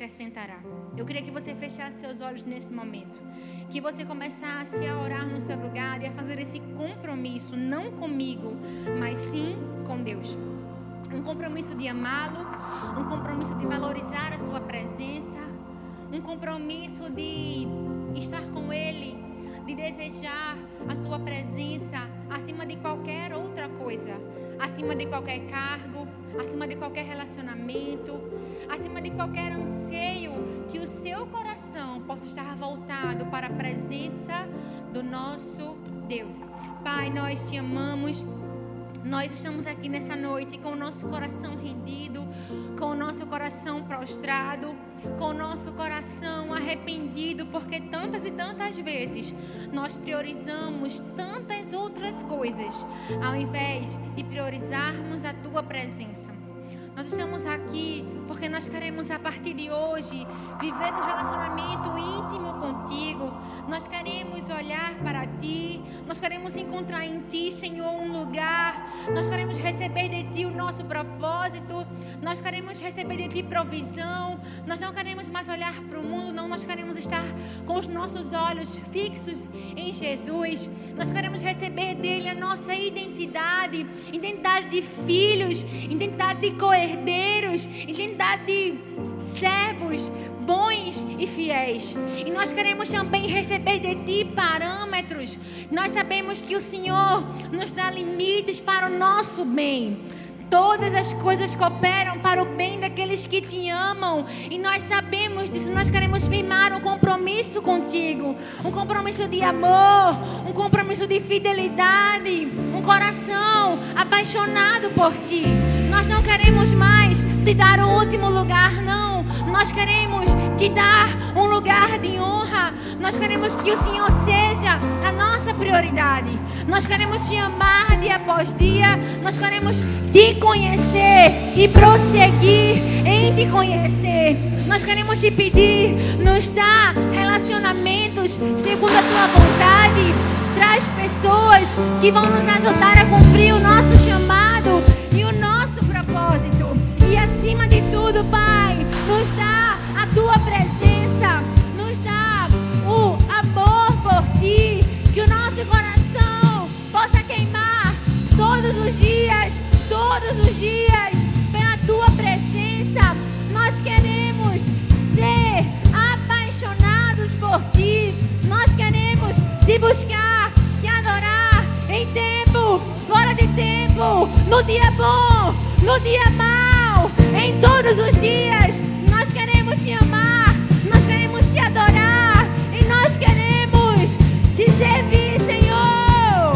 acrescentará. Eu queria que você fechasse seus olhos nesse momento, que você começasse a orar no seu lugar e a fazer esse compromisso, não comigo, mas sim com Deus. Um compromisso de amá-lo, um compromisso de valorizar a sua presença, um compromisso de estar com Ele, de desejar a Sua presença acima de qualquer outra coisa, acima de qualquer cargo, acima de qualquer relacionamento, acima de qualquer anseio, que o seu coração possa estar voltado para a presença do nosso Deus. Pai, nós te amamos. Nós estamos aqui nessa noite com o nosso coração rendido, com o nosso coração prostrado, com o nosso coração arrependido, porque tantas e tantas vezes nós priorizamos tantas outras coisas, ao invés de priorizarmos a tua presença. Nós estamos aqui porque nós queremos a partir de hoje viver um relacionamento íntimo contigo. Nós queremos olhar para ti, nós queremos encontrar em ti, Senhor, um lugar. Nós queremos receber de ti o nosso propósito. Nós queremos receber de ti provisão. Nós não queremos mais olhar para o mundo, não. Nós queremos estar com os nossos olhos fixos em Jesus. Nós queremos receber dele a nossa identidade, identidade de filhos, identidade de coerência herdeiros, identidade de servos bons e fiéis. E nós queremos também receber de Ti parâmetros. Nós sabemos que o Senhor nos dá limites para o nosso bem. Todas as coisas cooperam para o bem daqueles que te amam. E nós sabemos disso. Nós queremos firmar um compromisso contigo. Um compromisso de amor. Um compromisso de fidelidade. Um coração apaixonado por ti. Nós não queremos mais te dar o último lugar, não. Nós queremos te dar um lugar de honra. Nós queremos que o Senhor seja a nossa prioridade. Nós queremos te amar dia após dia. Nós queremos te conhecer e prosseguir em te conhecer. Nós queremos te pedir, nos dá relacionamentos segundo a tua vontade. Traz pessoas que vão nos ajudar a cumprir o nosso chamado e o nosso propósito. E acima de tudo, Pai, nos dá tua presença, nos dá o amor por ti, que o nosso coração possa queimar todos os dias, todos os dias, pela tua presença. Nós queremos ser apaixonados por ti, nós queremos te buscar, te adorar em tempo, fora de tempo, no dia bom, no dia mau, em todos os dias queremos te amar, nós queremos te adorar e nós queremos te servir, Senhor.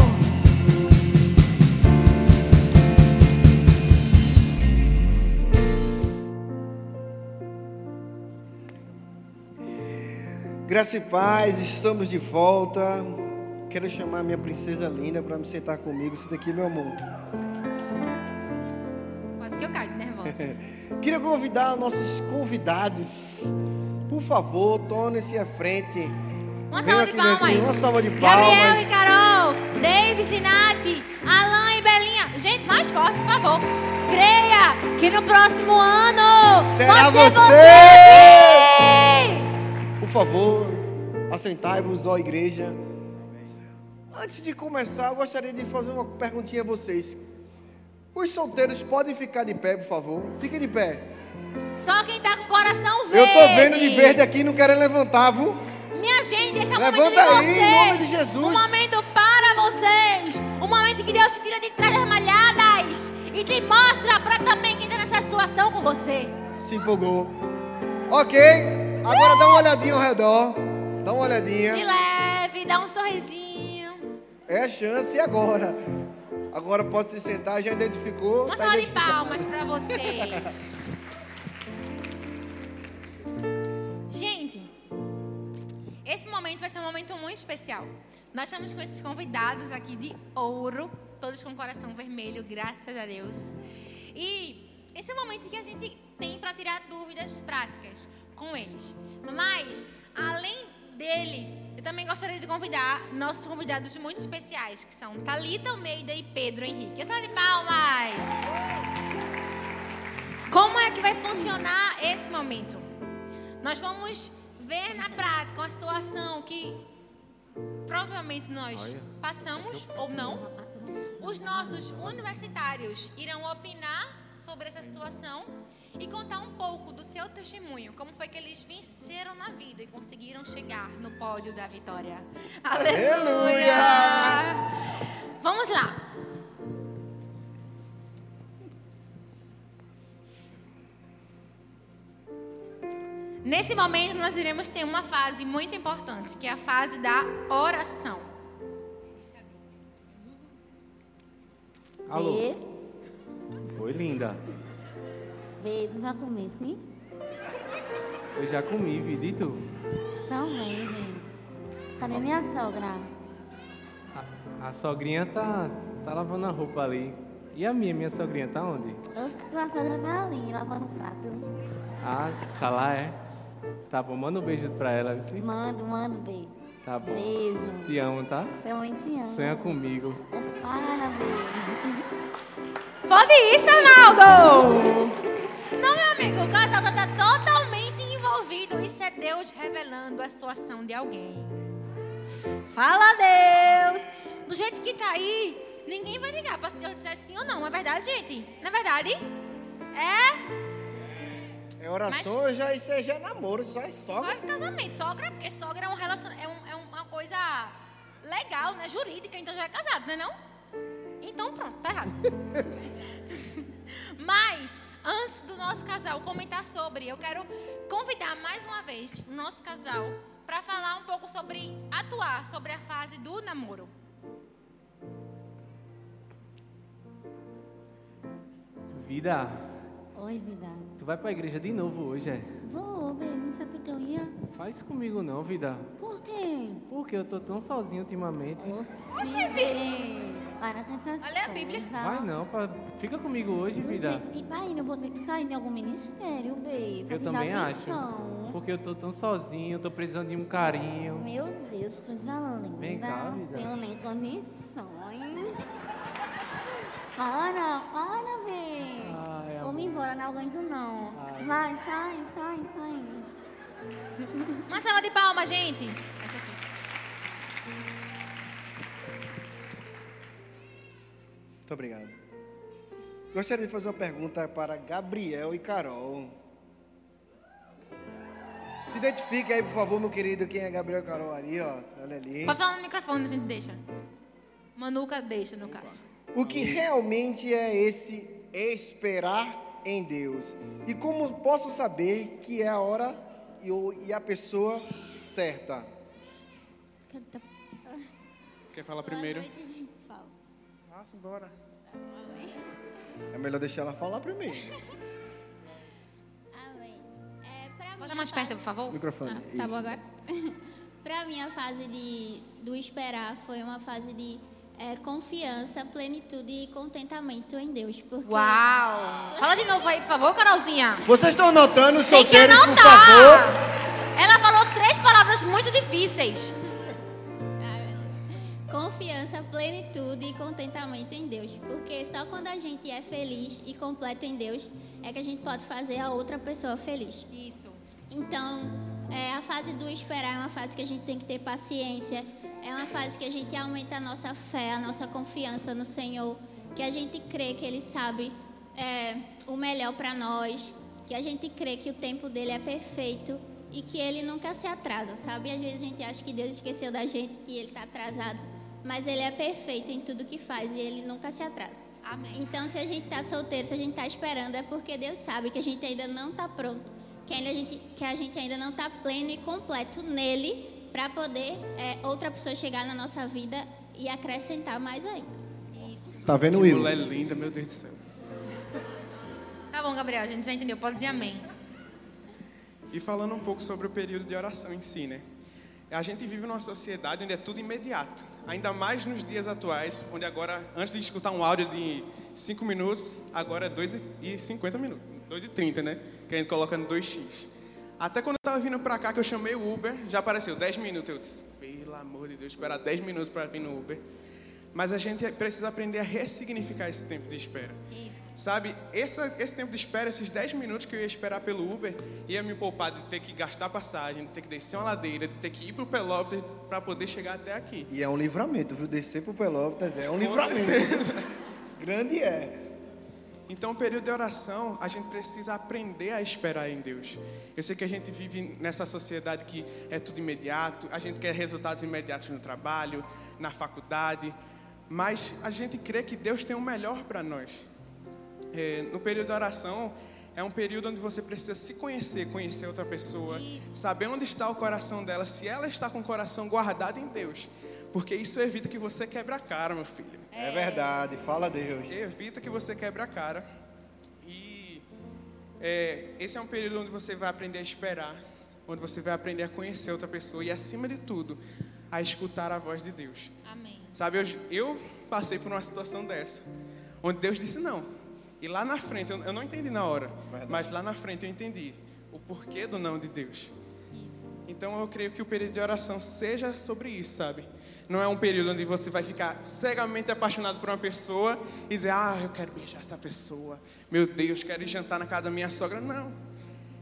Graça e paz, estamos de volta. Quero chamar minha princesa linda para me sentar comigo. Senta aqui, meu amor. Queria convidar nossos convidados. Por favor, tornem-se à frente. Uma salva de palmas. Uma salva de palmas. Gabriel e Carol, Davis e Nath, Alan e Belinha. Gente, mais forte, por favor. Creia que no próximo ano será você. você. Por favor, assentai-vos, ó igreja. Antes de começar, eu gostaria de fazer uma perguntinha a vocês. Os solteiros podem ficar de pé, por favor. Fiquem de pé. Só quem tá com o coração verde. Eu tô vendo de verde aqui, não querem levantar, viu? Minha gente, esse é o Levanta momento de aí, vocês. em nome de Jesus. Um momento para vocês. Um momento que Deus te tira de trás das malhadas e te mostra para também quem está nessa situação com você. Se empolgou. Ok, agora dá uma olhadinha ao redor. Dá uma olhadinha. De leve, dá um sorrisinho. É a chance, agora? Agora pode se sentar, já identificou. Uma tá salva de palmas para vocês. Gente, esse momento vai ser um momento muito especial. Nós estamos com esses convidados aqui de ouro, todos com coração vermelho, graças a Deus. E esse é o momento que a gente tem para tirar dúvidas práticas com eles. Mas, além deles, eu também gostaria de convidar nossos convidados muito especiais, que são Talita Almeida e Pedro Henrique. Essa de palmas! Como é que vai funcionar esse momento? Nós vamos ver na prática uma situação que provavelmente nós passamos ou não. Os nossos universitários irão opinar sobre essa situação e contar um pouco do seu testemunho, como foi que eles venceram na vida e conseguiram chegar no pódio da vitória. Aleluia! Vamos lá. Nesse momento, nós iremos ter uma fase muito importante, que é a fase da oração. Alô? E? Oi, linda. Tu já comeu, sim? Eu já comi, vida, e tu? Também, vem. Cadê minha sogra? A, a, sogrinha tá, tá lavando a roupa ali. E a minha, minha sogrinha, tá onde? Oxe, tua sogra tá ali, lavando prato. Ah, tá lá, é? Tá bom, manda um beijo pra ela. Sim? Mando, mando beijo. Tá bom. Beijo. Te amo, tá? Também te amo. Sonha comigo. Os parabéns. Pode ir, Sanaldo! Não, meu amigo, o casal já está totalmente envolvido. Isso é Deus revelando a situação de alguém. Fala, Deus! Do jeito que está aí, ninguém vai ligar para se Deus disser sim ou não. É verdade, gente? Não é verdade? É? É oração, Mas- já, isso aí já é namoro, aí é sogra. Quase casamento. Sogra, porque sogra é, um relacion... é, um- é uma coisa legal, né? Jurídica, então já é casado, né não? Então pronto, tá errado. Mas, antes do nosso casal comentar sobre, eu quero convidar mais uma vez o nosso casal para falar um pouco sobre atuar sobre a fase do namoro. Vida, Oi, vida. tu vai pra igreja de novo hoje, é? Vou, bem, não sabe que eu ia? Faz comigo não, vida. Por quê? Porque eu tô tão sozinho ultimamente. Oxente! Para com essas Olha a Bíblia. coisas. Vai não, pra... fica comigo hoje, Do vida. jeito que tá indo, eu vou ter que sair de algum ministério, bem. Pra Eu te dar também atenção. acho. Porque eu tô tão sozinho, eu tô precisando de um carinho. Meu Deus, coisa linda. Vem cá, vida. Tenho nem condições. Para, para, véi. Ai, Vou amor. me embora, não aguento não. Ai. Vai, sai, sai, sai. Uma salva de palmas, gente. Essa aqui. Muito obrigado. Gostaria de fazer uma pergunta para Gabriel e Carol. Se identifique aí, por favor, meu querido, quem é Gabriel e Carol ali, ó. Olha ali. Pode falar no microfone, a gente deixa. Manuca deixa, no caso. O que realmente é esse esperar em Deus? E como posso saber que é a hora e, a pessoa certa? Quer falar primeiro? Embora. Amém. É melhor deixar ela falar primeiro. Amém. É, pra Bota mais fase- perto, por favor. Microfone. Ah, tá isso. bom agora? pra mim, a fase de, do esperar foi uma fase de é, confiança, plenitude e contentamento em Deus. Porque Uau! Fala de novo aí, por favor, Carolzinha. Vocês estão anotando, Tem que solteiros, por anotar. favor? Ela falou três palavras muito difíceis. Ai, meu Deus. Confiança, plenitude e contentamento em Deus. Porque só quando a gente é feliz e completo em Deus é que a gente pode fazer a outra pessoa feliz. Isso. Então, é, a fase do esperar é uma fase que a gente tem que ter paciência, é uma fase que a gente aumenta a nossa fé, a nossa confiança no Senhor, que a gente crê que Ele sabe é, o melhor para nós, que a gente crê que o tempo dele é perfeito e que Ele nunca se atrasa, sabe? Às vezes a gente acha que Deus esqueceu da gente, que Ele está atrasado, mas Ele é perfeito em tudo que faz e Ele nunca se atrasa. Amém. Então, se a gente está solteiro, se a gente está esperando, é porque Deus sabe que a gente ainda não está pronto, que, ainda a, gente, que a gente ainda não está pleno e completo nele para poder é, outra pessoa chegar na nossa vida e acrescentar mais ainda. Tá vendo, Que Will? mulher linda, meu Deus do céu. Tá bom, Gabriel, a gente já entendeu. Pode dizer amém. E falando um pouco sobre o período de oração em si, né? A gente vive numa sociedade onde é tudo imediato. Ainda mais nos dias atuais, onde agora, antes de escutar um áudio de 5 minutos, agora é 2 e 50 minutos. 2 e 30, né? Que a gente coloca no 2x. Até quando eu tava vindo pra cá, que eu chamei o Uber, já apareceu 10 minutos. Eu disse, pelo amor de Deus, esperar 10 minutos para vir no Uber. Mas a gente precisa aprender a ressignificar esse tempo de espera. Isso. Sabe, esse, esse tempo de espera, esses 10 minutos que eu ia esperar pelo Uber, ia me poupar de ter que gastar passagem, de ter que descer uma ladeira, de ter que ir pro Pelópolis para poder chegar até aqui. E é um livramento, viu? Descer pro Pelotas é um livramento. Grande é. Então, o período de oração, a gente precisa aprender a esperar em Deus. Eu sei que a gente vive nessa sociedade que é tudo imediato, a gente quer resultados imediatos no trabalho, na faculdade, mas a gente crê que Deus tem o melhor para nós. É, no período de oração, é um período onde você precisa se conhecer, conhecer outra pessoa, saber onde está o coração dela, se ela está com o coração guardado em Deus. Porque isso evita que você quebre a cara, meu filho. É verdade, fala Deus. Evita que você quebre a cara. É, esse é um período onde você vai aprender a esperar, onde você vai aprender a conhecer outra pessoa e, acima de tudo, a escutar a voz de Deus. Amém. Sabe, eu, eu passei por uma situação dessa, onde Deus disse não. E lá na frente, eu, eu não entendi na hora, mas lá na frente eu entendi o porquê do não de Deus. Então eu creio que o período de oração seja sobre isso, sabe? Não é um período onde você vai ficar cegamente apaixonado por uma pessoa e dizer, ah, eu quero beijar essa pessoa, meu Deus, quero ir jantar na casa da minha sogra. Não.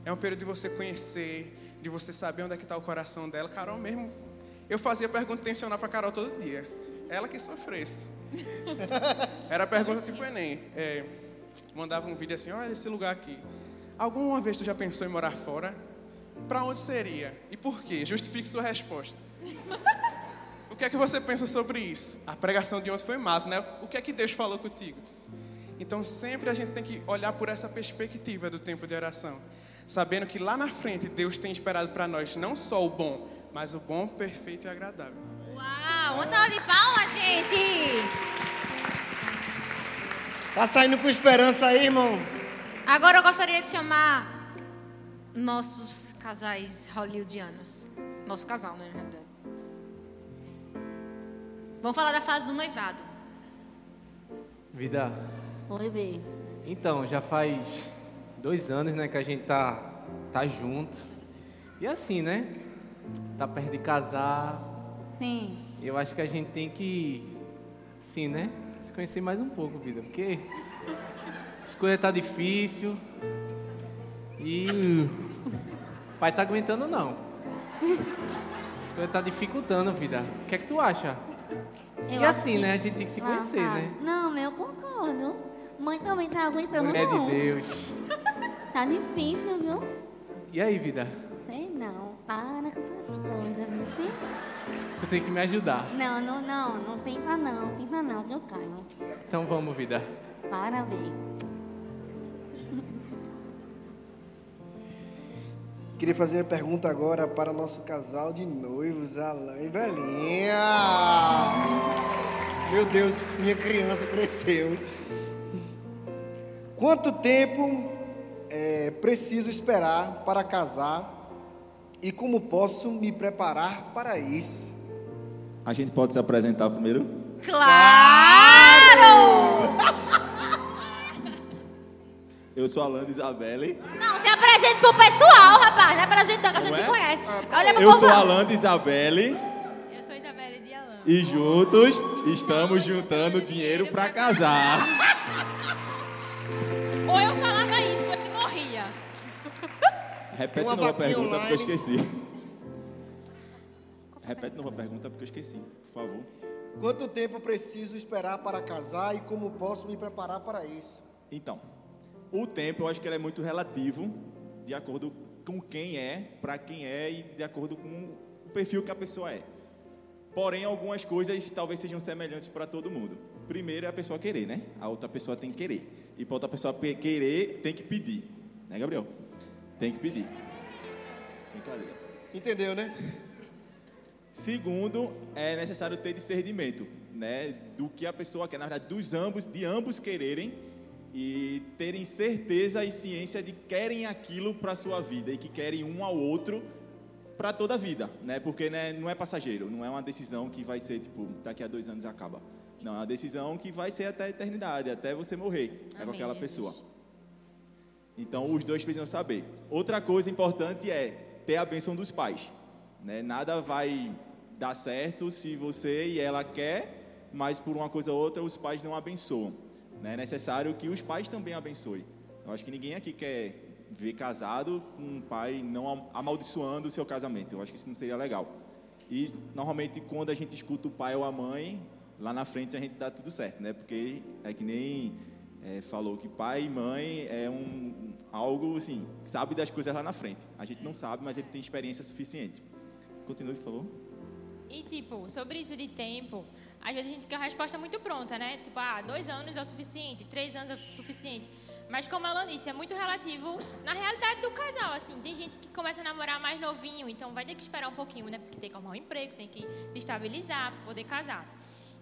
É um período de você conhecer, de você saber onde é que está o coração dela. Carol mesmo, eu fazia pergunta intencional para Carol todo dia. Ela que sofresse. Era pergunta tipo Enem. É, mandava um vídeo assim: olha esse lugar aqui. Alguma vez tu já pensou em morar fora? Para onde seria? E por quê? Justifique sua resposta. o que é que você pensa sobre isso? A pregação de ontem foi massa, né? O que é que Deus falou contigo? Então sempre a gente tem que olhar por essa perspectiva do tempo de oração, sabendo que lá na frente Deus tem esperado para nós não só o bom, mas o bom, perfeito e agradável. Uau! Uma salva de palmas, gente! Tá saindo com esperança aí, irmão? Agora eu gostaria de chamar nossos casais hollywoodianos. Nosso casal, né, na realidade. Vamos falar da fase do noivado. Vida, Oi, Bê. então, já faz dois anos, né, que a gente tá, tá junto. E assim, né? Tá perto de casar. Sim. Eu acho que a gente tem que, sim, né? Se conhecer mais um pouco, vida, porque as coisas tá difícil. E o pai tá aguentando não. As coisas tá dificultando, vida. O que é que tu acha? Eu e assim, que- né? A gente tem que se Ah, conhecer, tá. né? Não, eu concordo. Mãe também tá aguentando, Mulher não. de Deus. Tá difícil, viu? E aí, vida? Sei não. Para com as coisas, não sei. Tu tem que me ajudar. Não, não, não. Não tenta não. Tenta não, que eu caio. Então vamos, vida. Para, Queria fazer uma pergunta agora para nosso casal de noivos, Alain e Belinha. Meu Deus, minha criança cresceu. Quanto tempo é, preciso esperar para casar e como posso me preparar para isso? A gente pode se apresentar primeiro? Claro! Eu sou Alan de Isabelle. Não, se apresente pro pessoal, rapaz. Não é pra gente não, que a gente Não é? conhece. Olha pro Eu sou de Isabelle Eu sou Isabelle de Alan. e juntos estamos juntando dinheiro para casar. Ou eu falava isso, ou ele morria. Repete Uma de novo a vaquinha pergunta porque eu online. esqueci. Repete de novo a pergunta porque eu esqueci, por favor. Quanto tempo preciso esperar para casar e como posso me preparar para isso? Então, o tempo eu acho que ele é muito relativo, de acordo com quem é, para quem é e de acordo com o perfil que a pessoa é. Porém, algumas coisas talvez sejam semelhantes para todo mundo. Primeiro é a pessoa querer, né? A outra pessoa tem que querer. E para outra pessoa pe- querer, tem que pedir. Né, Gabriel? Tem que pedir. Brincadeira. Entendeu, né? Segundo, é necessário ter discernimento, né, do que a pessoa quer, na verdade, dos ambos, de ambos quererem e terem certeza e ciência de que querem aquilo para a sua vida e que querem um ao outro para toda a vida, né? Porque né, não é passageiro, não é uma decisão que vai ser tipo daqui a dois anos acaba. Não, é uma decisão que vai ser até a eternidade, até você morrer é com Amém, aquela Jesus. pessoa. Então, os dois precisam saber. Outra coisa importante é ter a bênção dos pais. Né? Nada vai dar certo se você e ela quer, mas por uma coisa ou outra os pais não abençoam. Né? É necessário que os pais também abençoem. Eu acho que ninguém aqui quer ver casado com um pai não am- amaldiçoando o seu casamento. Eu acho que isso não seria legal. E normalmente quando a gente escuta o pai ou a mãe, lá na frente a gente dá tudo certo, né? Porque é que nem é, falou que pai e mãe é um algo assim, sabe das coisas lá na frente. A gente não sabe, mas ele tem experiência suficiente. Continue, por favor. E, tipo, sobre isso de tempo, às vezes a gente quer uma resposta muito pronta, né? Tipo, ah, dois anos é o suficiente, três anos é o suficiente. Mas, como ela disse, é muito relativo na realidade do casal, assim. Tem gente que começa a namorar mais novinho, então vai ter que esperar um pouquinho, né? Porque tem que arrumar um emprego, tem que se estabilizar para poder casar.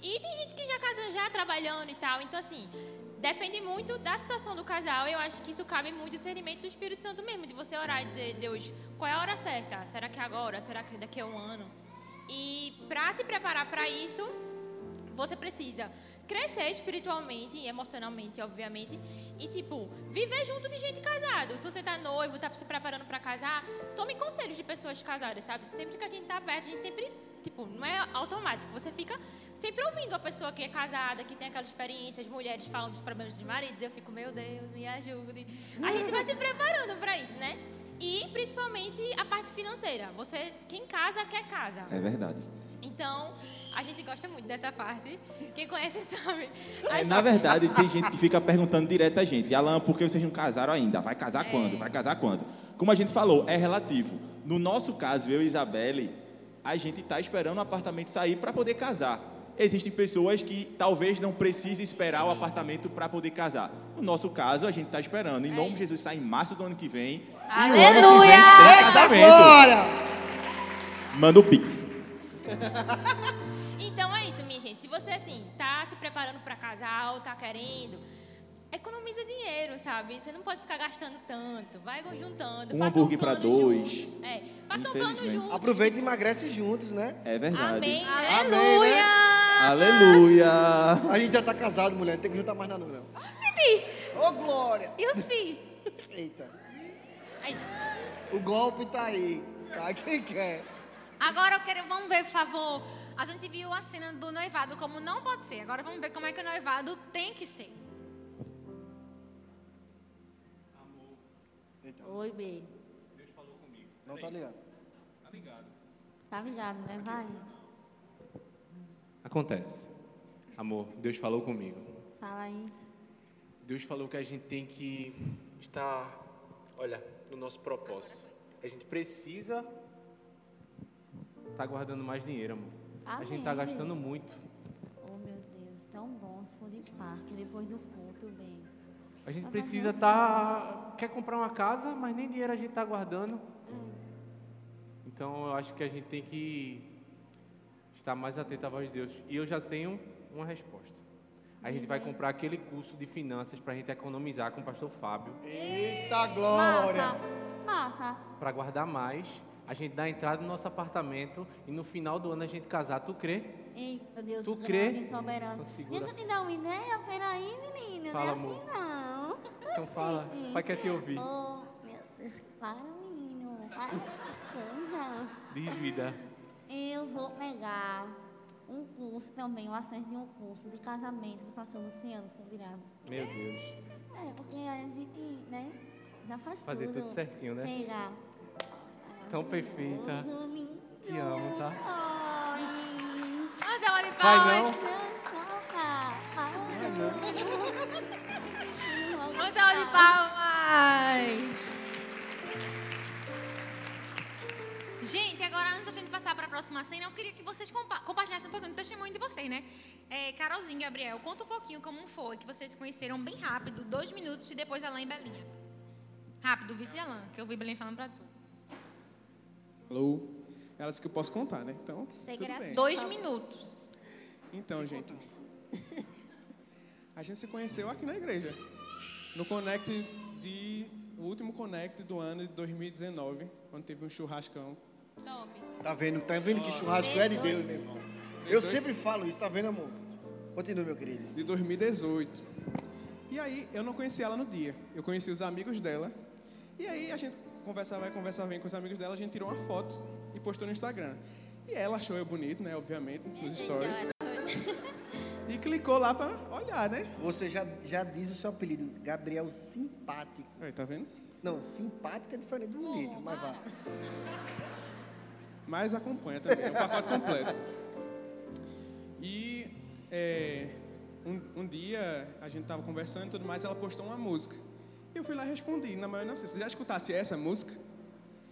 E tem gente que já casa já trabalhando e tal. Então, assim, depende muito da situação do casal. Eu acho que isso cabe muito discernimento do Espírito Santo mesmo, de você orar e dizer, Deus, qual é a hora certa? Será que é agora? Será que daqui a um ano? E para se preparar para isso, você precisa crescer espiritualmente e emocionalmente, obviamente, e tipo, viver junto de gente casada. Se você tá noivo, tá se preparando para casar, tome conselhos de pessoas casadas, sabe? Sempre que a gente tá perto, a gente sempre, tipo, não é automático, você fica sempre ouvindo a pessoa que é casada, que tem aquela experiência, as mulheres falam dos problemas dos maridos, eu fico, meu Deus, me ajude. A gente vai se preparando para isso, né? E principalmente a parte financeira. Você, quem casa quer casa. É verdade. Então, A gente gosta muito dessa parte. Quem conhece sabe. É, na verdade, tem gente que fica perguntando direto a gente, Alan, por que vocês não casaram ainda? Vai casar quando? Vai casar quando? Como a gente falou, é relativo. No nosso caso, eu e Isabelle, a gente está esperando o apartamento sair para poder casar. Existem pessoas que talvez não precisem esperar o apartamento para poder casar. No nosso caso, a gente está esperando. Em nome de Jesus, sai em março do ano que vem. E o ano que vem Aleluia! tem casamento. Agora! Manda o Pix. Então é isso, minha gente. Se você assim tá se preparando para casar ou tá querendo, economiza dinheiro, sabe? Você não pode ficar gastando tanto. Vai juntando. Um faça hambúrguer pra plano dois. juntos. É, faça um plano junto. Aproveita e emagrece juntos, né? É verdade. Amém. Amém, né? Aleluia! A gente já tá casado, mulher. Não tem que juntar mais nada, não. Ô, Glória! E os filhos? Eita. É isso. O golpe tá aí. Tá? Quem quer? Agora eu quero, vamos ver, por favor. A gente viu a cena do noivado como não pode ser. Agora vamos ver como é que o noivado tem que ser. Oi, B. Não tá ligado. Tá ligado, né? Vai. Acontece. Amor, Deus falou comigo. Fala aí. Deus falou que a gente tem que estar, olha, no nosso propósito. A gente precisa estar guardando mais dinheiro, amor. A gente está Amém. gastando muito. Oh, meu Deus. Tão bom se for de parque depois do culto, bem. A gente Tá precisa estar. Quer comprar uma casa, mas nem dinheiro a gente está guardando. Então eu acho que a gente tem que estar mais atento à voz de Deus. E eu já tenho uma resposta. A gente vai comprar aquele curso de finanças para a gente economizar com o pastor Fábio. Eita glória! Massa. Massa. Para guardar mais, a gente dá entrada no nosso apartamento e no final do ano a gente casar. Tu crê? Eita, Deus Tu crê? soberano. Deixa eu te dar uma ideia. Peraí, menino. Fala, não é assim, não. Então fala. O pai quer te ouvir. Oh, meu Deus. Para, menino. Para essas coisas. Diz vida. Eu vou pegar um curso também, o acesso de um curso de casamento do pastor Luciano Sobirado. Meu Deus. É, porque a gente, né, já faz Fazer tudo. tudo certinho, né? Sei lá. Tão perfeita. Te amo, tá? Mas ela de Vai palmas. não? Mas ela de palmas. Gente, agora antes da gente passar para a próxima cena, eu queria que vocês compa compartilhassem um pouquinho do testemunho de vocês, né? É, Carolzinha e Gabriel, conta um pouquinho como foi que vocês se conheceram bem rápido, dois minutos e depois Alain e Belinha. Rápido, vice de Alain, que eu vi Belém falando para tu. Alô? Ela disse que eu posso contar, né? Então, Sem tudo graça. bem. Dois minutos. Então, gente, a gente se conheceu aqui na igreja. No Connect de... O último Connect do ano de 2019, quando teve um churrascão. Top. Tá vendo? Tá vendo que churrasco é de Deus, meu irmão? Eu sempre falo isso, tá vendo, amor? Continua, meu querido. de 2018. E aí, eu não conhecia ela no dia. Eu conheci os amigos dela. E aí, a gente conversava vai, conversava vem com os amigos dela. A gente tirou uma foto e postou no Instagram. E ela achou eu bonito, né? Obviamente, nos stories. E clicou lá pra olhar, né? Você já, já diz o seu apelido, Gabriel Simpático. Aí, tá vendo? Não, simpático é diferente do bonito, mas vá. Mas acompanha também, é um pacote completo. E é, um, um dia a gente tava conversando e tudo mais, ela postou uma música. Eu fui lá e respondi, na maioria, não sei, você já escutasse essa música?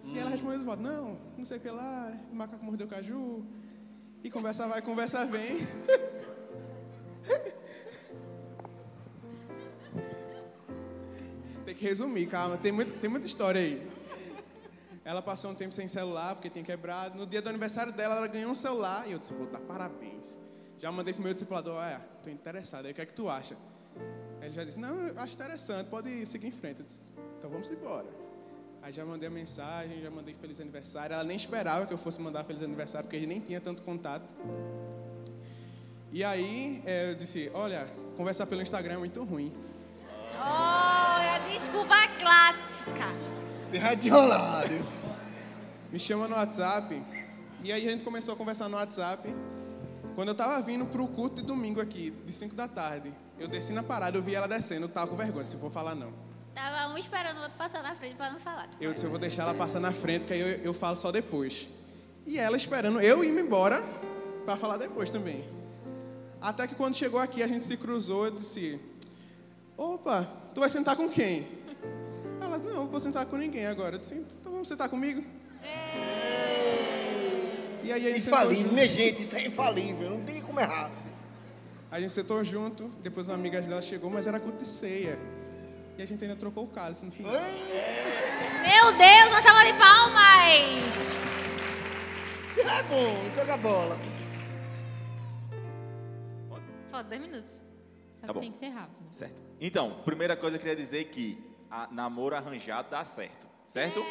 E ela respondeu de volta, não, não sei o que lá, macaco mordeu caju. E conversa vai, conversa vem. Tem que resumir, calma, tem, muito, tem muita história aí. Ela passou um tempo sem celular, porque tinha quebrado. No dia do aniversário dela, ela ganhou um celular. E eu disse, vou dar parabéns. Já mandei pro meu discipulador, olha, tô interessado, aí o que é que tu acha? Ele já disse, não, eu acho interessante, pode seguir em frente. Eu disse, então vamos embora. Aí já mandei a mensagem, já mandei feliz aniversário. Ela nem esperava que eu fosse mandar feliz aniversário, porque a gente nem tinha tanto contato. E aí eh, eu disse, olha, conversar pelo Instagram é muito ruim. Olha, desculpa clássica. Radiolado. me chama no WhatsApp. E aí a gente começou a conversar no WhatsApp. Quando eu tava vindo pro culto de domingo aqui, de 5 da tarde, eu desci na parada, eu vi ela descendo, eu tava com vergonha, se for falar não. Tava um esperando o outro passar na frente pra não falar. Eu disse, eu vou deixar ela passar na frente, que aí eu, eu falo só depois. E ela esperando eu ir embora para falar depois também. Até que quando chegou aqui, a gente se cruzou, eu disse: Opa, tu vai sentar com quem? Ela, não, eu vou sentar com ninguém agora. Eu disse: Então vamos sentar comigo? E aí, a gente sentou Infalível, minha gente, isso é infalível, não tem como errar. A gente sentou junto, depois uma amiga dela chegou, mas era culto de ceia. E a gente ainda trocou o cálice no final. Meu Deus, uma salva de palmas! É bom, joga bola. Falta 10 minutos. Só Tá que bom. tem que ser rápido. Certo. Então, primeira coisa eu queria dizer que a namoro arranjado dá certo. Certo?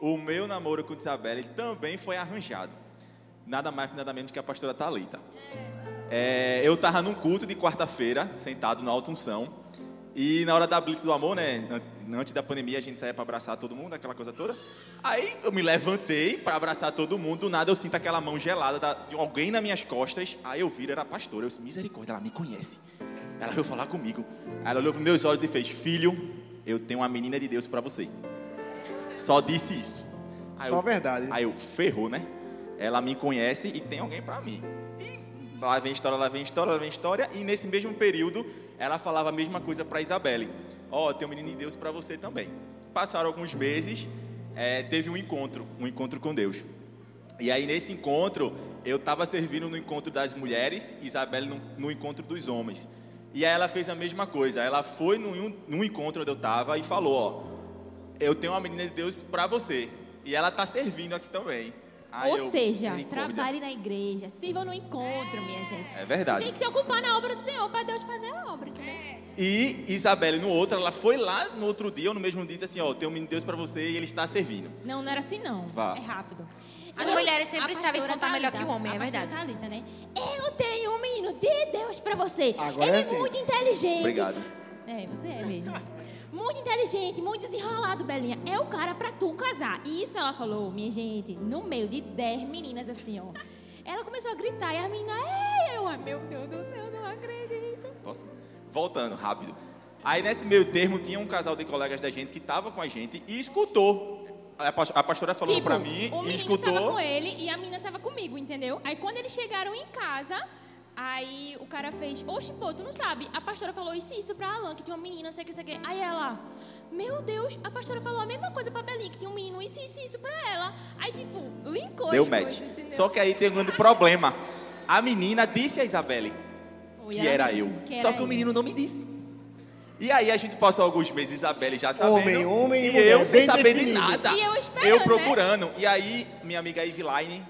O meu namoro com Isabelle também foi arranjado. Nada mais nada menos que a pastora Thalita. É, eu tava num culto de quarta-feira, sentado na alta unção. E na hora da blitz do amor, né? an- Antes da pandemia, a gente saía para abraçar todo mundo, aquela coisa toda. Aí eu me levantei para abraçar todo mundo. Do nada eu sinto aquela mão gelada da- de alguém nas minhas costas. Aí eu viro, era a pastora. Eu disse, misericórdia, ela me conhece. Ela veio falar comigo. Aí ela olhou para meus olhos e fez: Filho, eu tenho uma menina de Deus para você. Só disse isso. Aí Só eu- verdade. Aí eu, ferrou, né? Ela me conhece e tem alguém para mim. Lá vem história, lá vem história, lá vem história. E nesse mesmo período, ela falava a mesma coisa para Isabelle. Ó, tem um menino de Deus para você também. Passaram alguns meses, é, teve um encontro, um encontro com Deus. E aí nesse encontro, eu estava servindo no encontro das mulheres, Isabelle no, no encontro dos homens. E aí ela fez a mesma coisa. Ela foi num, num encontro onde eu estava e falou, ó, eu tenho uma menina de Deus para você. E ela tá servindo aqui também. Aí Ou seja, misericórdia. trabalhe na igreja, sirva no encontro, minha gente. É verdade. Você tem que se ocupar na obra do Senhor para Deus fazer a obra. entendeu? E Isabelle no outro, ela foi lá no outro dia ou no mesmo dia disse assim, ó, eu tenho um menino de Deus para você e ele está servindo. Não, não era assim não. Vá. É rápido. As Eu- mulheres sempre sabem contar melhor que o homem, é verdade. Thalita, né? Eu tenho um menino de Deus pra você. Agora Ele é é assim. muito inteligente. Obrigado. É, você é mesmo. Muito inteligente, muito desenrolado, Belinha. É o cara pra tu casar. E isso ela falou, minha gente, no meio de 10 meninas assim, ó. Ela começou a gritar e a menina, ei, eu, meu Deus do céu, não acredito. Posso? Voltando, rápido. Aí nesse meio termo tinha um casal de colegas da gente que estava com a gente e escutou. A pas- a pastora falou tipo, pra mim o e escutou. tava com ele e a menina tava comigo, entendeu? Aí quando eles chegaram em casa, aí o cara fez, oxe, pô, tu não sabe. A pastora falou isso e isso pra Alan, que tinha uma menina, não sei o que, não sei o que. Aí ela, meu Deus, a pastora falou a mesma coisa pra Belinha, que tinha um menino, isso, isso, isso pra ela. Aí, tipo, linkou Deu as match. coisas? Só que aí tem um grande problema. A menina disse a Isabelle Foi, que era eu. que Só que o menino não me disse. E aí a gente passou alguns meses, Isabelle já sabendo. Homem, homem e mulher, eu sem saber de definido. nada. E eu esperando, Eu né? procurando. E aí, minha amiga Eveline,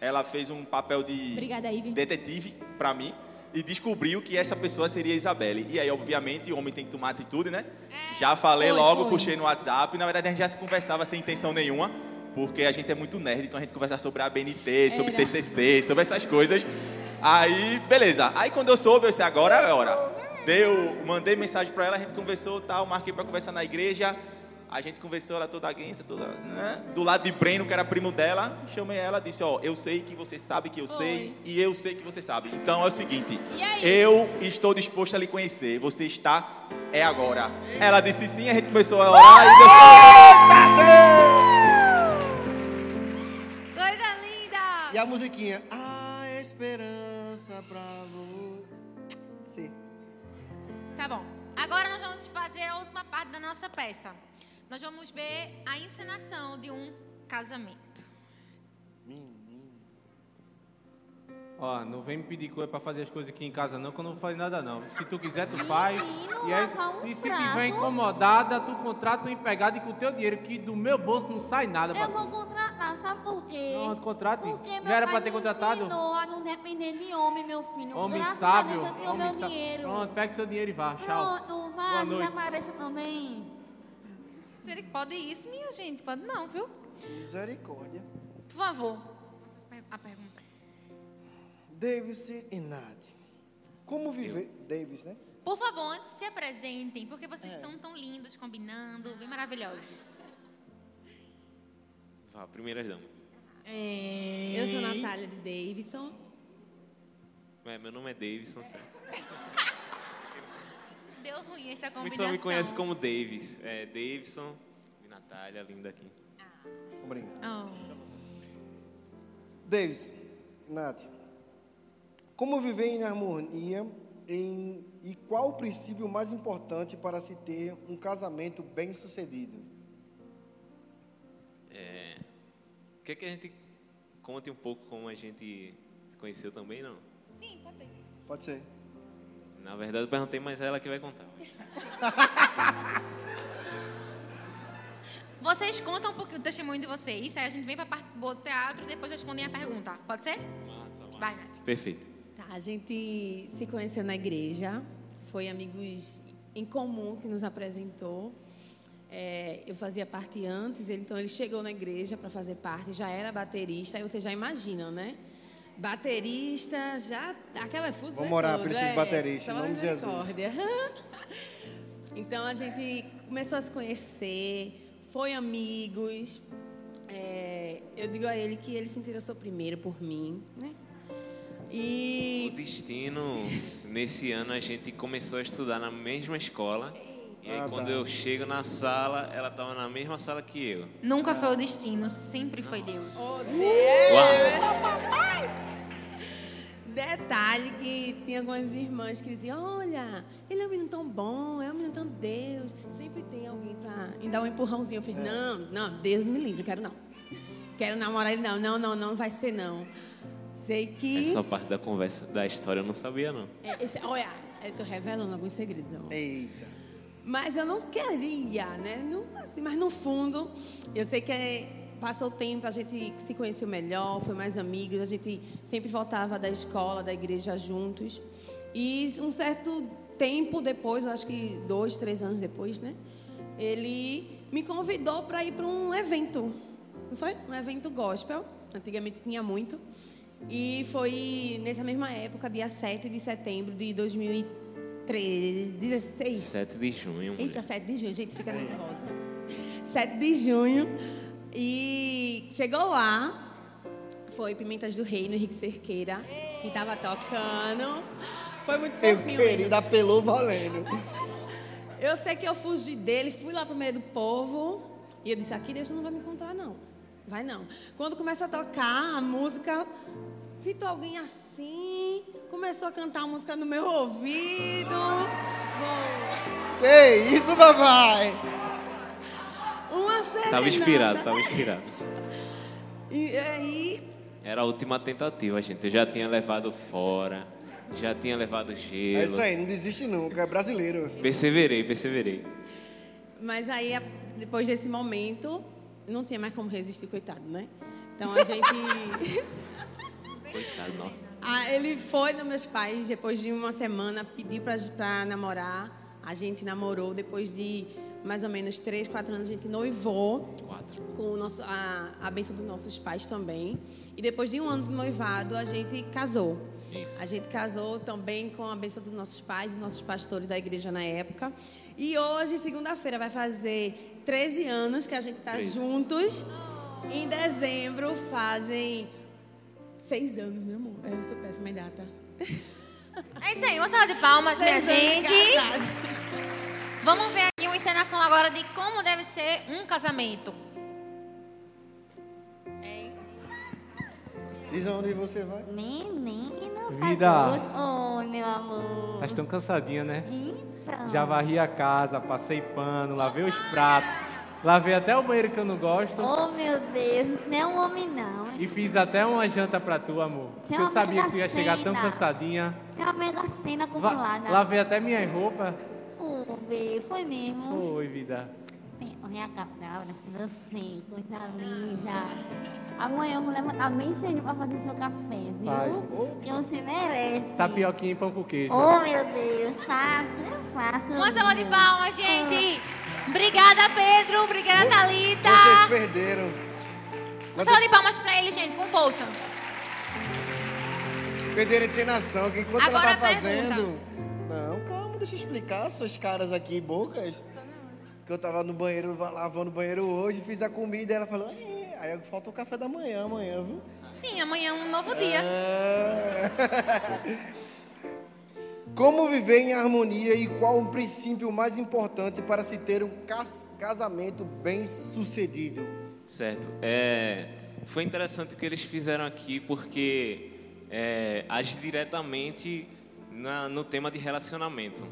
ela fez um papel de Obrigada, detetive pra mim e descobriu que essa pessoa seria Isabelle. E aí, obviamente, o homem tem que tomar atitude, né? Já falei Foi, logo, foi. puxei no WhatsApp. Na verdade, a gente já se conversava sem intenção nenhuma, porque a gente é muito nerd, então a gente conversa sobre a ABNT, sobre Era. TCC, sobre essas coisas. Aí, beleza. Aí, quando eu soube, eu disse, agora é hora. Deu, mandei mensagem pra ela, a gente conversou, tal, marquei pra conversar na igreja. A gente conversou, ela toda guinça, toda, né? Do lado de Breno, que era primo dela, chamei ela, disse, ó, eu sei que você sabe que eu sei e eu sei que você sabe. Então é o seguinte, eu estou disposto a lhe conhecer. Você está é agora. Ela disse sim, a gente começou a orar e Deus Coisa linda! E a musiquinha? A esperança pra você. Tá bom. Agora nós vamos fazer a última parte da nossa peça. Nós vamos ver a encenação de um casamento. Ó, não vem me pedir coisa pra fazer as coisas aqui em casa não, que eu não vou fazer nada não. Se tu quiser, tu faz. Menino, E, aí, um e se prato. tiver incomodada, tu contrata um empregado e com o teu dinheiro, que do meu bolso não sai nada. pra Eu vou contratar, sabe por quê? Pronto, contrate. Porque meu Já era pai pra ter me contratado? ensinou a não depender de homem, meu filho. Homem Graças sábio. a Deus eu tenho homem meu sá- dinheiro. Pronto, pega seu dinheiro e vá. Tchau. Pronto, Boa vai, noite. desapareça também. Que pode isso, minha gente? Pode não, viu? Misericórdia. Por favor. A pergunta. Davis e Nath. Como viver. Davis, né? Por favor, antes se apresentem, porque vocês estão tão lindos, combinando, bem maravilhosos. Vá, primeiras damas. Eu sou Natália de Davidson. É, meu nome é Davidson. certo? Deu ruim essa Muitos combinação. só me conhecem como Davis. É, Davidson e Natália, linda aqui. Obrigado. Oh. Davis, Nath, Como viver em harmonia em, e qual o princípio mais importante para se ter um casamento bem sucedido? É, quer que a gente conte um pouco como a gente se conheceu também, não? Sim, pode ser. Pode ser. Na verdade, eu perguntei, mas é ela que vai contar. Vocês contam um pouquinho do testemunho de vocês, aí a gente vem pra parte do teatro e depois respondem a pergunta. Pode ser? Vai, Nath. Perfeito. Tá, a gente se conheceu na igreja, foi amigos em comum que nos apresentou. É, eu fazia parte antes, então ele chegou na igreja para fazer parte, já era baterista, aí vocês já imaginam, né? Baterista, já aquela fusão. Vamos orar por esses é, bateristas, em só nome de Jesus. misericórdia. Então a gente começou a se conhecer, foi amigos. É, eu digo a ele que ele se interessou primeiro por mim, né? E O destino, nesse ano a gente começou a estudar na mesma escola. E aí Ah, quando tá. eu chego na sala, ela estava na mesma sala que eu. Nunca foi o destino, sempre foi Deus. Uau! Detalhe que tinha algumas irmãs que diziam, olha, ele é um menino tão bom, é um menino tão Deus. Sempre tem alguém para dar um empurrãozinho. Eu fiz, não, não, Deus me livre, quero não. Quero namorar ele, não, não, não, não vai ser não. Sei que... Essa parte da conversa, da história eu não sabia, não. É, esse- olha, eu tô revelando alguns segredos. amor. Eita. Mas eu não queria, né? Não, assim, mas no fundo, eu sei que é- passou o tempo, a gente se conheceu melhor, foi mais amigos, a gente sempre voltava da escola, da igreja juntos. E um certo tempo depois, eu acho que dois, três anos depois, né? Ele me convidou para ir para um evento. Não foi? Um evento gospel. Antigamente tinha muito. E foi nessa mesma época, dia 7 de setembro de 2013, 16. 7 de junho, mulher. Eita, 7 de junho, gente, fica nervosa. 7 de junho. E chegou lá, foi Pimentas do Reino, Henrique Cerqueira, que tava tocando. Foi muito Meu fofinho. querido, apelou valendo. Eu sei que eu fugi dele, fui lá pro meio do povo. E eu disse, aqui Deus não vai me encontrar, não. Vai não. Quando começa a tocar a música, sinto alguém assim, começou a cantar a música no meu ouvido. Que isso, papai? Uma serenata. Tava inspirado, tava inspirado. E aí, Era a última tentativa, gente. Eu já tinha levado fora, já tinha levado gelo. É isso aí, não desiste nunca, é brasileiro. Perseverei, perseverei. mas aí, depois desse momento, não tinha mais como resistir, coitado, né? Então a gente. Coitado, nossa. Ah, ele foi nos meus pais depois de uma semana, pediu pra namorar. A gente namorou depois de mais ou menos três, quatro anos. A gente noivou Quatro. com o nosso, a, a bênção dos nossos pais também. E depois de um ano de noivado, a gente casou. Isso. A gente casou também com a bênção dos nossos pais, dos nossos pastores da igreja na época. E hoje, segunda-feira, vai fazer 13 anos que a gente está juntos. Em dezembro fazem seis anos, meu amor. Eu sou péssima em data. É isso aí, uma salva de palmas, minha Seis anos de gente. casado. Vamos ver aqui uma encenação agora de como deve ser um casamento. Hein? Diz aonde você vai. Menino, Vida. Deus. Oi, meu amor. Mas tão cansadinha, né? Então. Já varri a casa, passei pano, lavei os pratos, lavei até o banheiro que eu não gosto Oh, meu Deus, não é um homem, não. e fiz até uma janta pra tu, amor. Você é Porque eu uma sabia que tu ia chegar tão cansadinha. É uma mega cena acumulada. lavei até minhas roupas. Oh, bê, foi mesmo. Oi, vida. Olha a cabra, você, coisa linda. Amanhã eu vou levantar bem cedo pra fazer seu café, viu? Vai. Que você merece. Tapioquinha e pão com queijo. Oh, meu Deus, faça, faça. Uma salva de palmas, gente. Obrigada, Pedro. Obrigada, Thalita. Vocês perderam. Uma salva de palmas pra ele, gente, com força. Perderam a encenação, que enquanto Agora ela tá fazendo. Não, calma, deixa eu explicar suas caras aqui, bocas. Que eu tava no banheiro, lavando o banheiro hoje, fiz a comida e ela falou, "É, aí falta o café da manhã amanhã, viu? Sim, amanhã é um novo dia. É. Como viver em harmonia e qual o princípio mais importante para se ter um cas- casamento bem sucedido? Certo. É, foi interessante o que eles fizeram aqui, porque é, age diretamente na, no tema de relacionamento.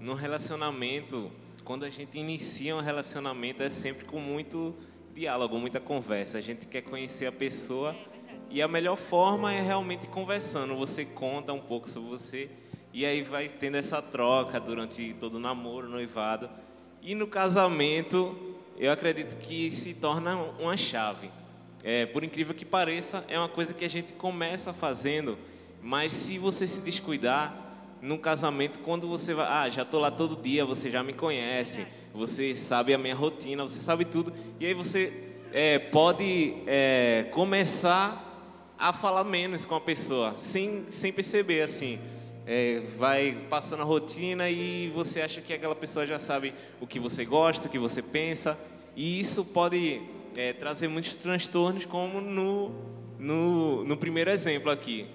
No relacionamento, quando a gente inicia um relacionamento, é sempre com muito diálogo, muita conversa. A gente quer conhecer a pessoa e a melhor forma é realmente conversando. Você conta um pouco sobre você e aí vai tendo essa troca durante todo o namoro, noivado. E no casamento, eu acredito que se torna uma chave. É, por incrível que pareça, é uma coisa que a gente começa fazendo, mas se você se descuidar, no casamento, quando você vai, ah, já estou lá todo dia, você já me conhece, você sabe a minha rotina, você sabe tudo, e aí você é, pode é, começar a falar menos com a pessoa, sem, sem perceber, assim. É, vai passando a rotina e você acha que aquela pessoa já sabe o que você gosta, o que você pensa, e isso pode é, trazer muitos transtornos, como no, no, no primeiro exemplo aqui,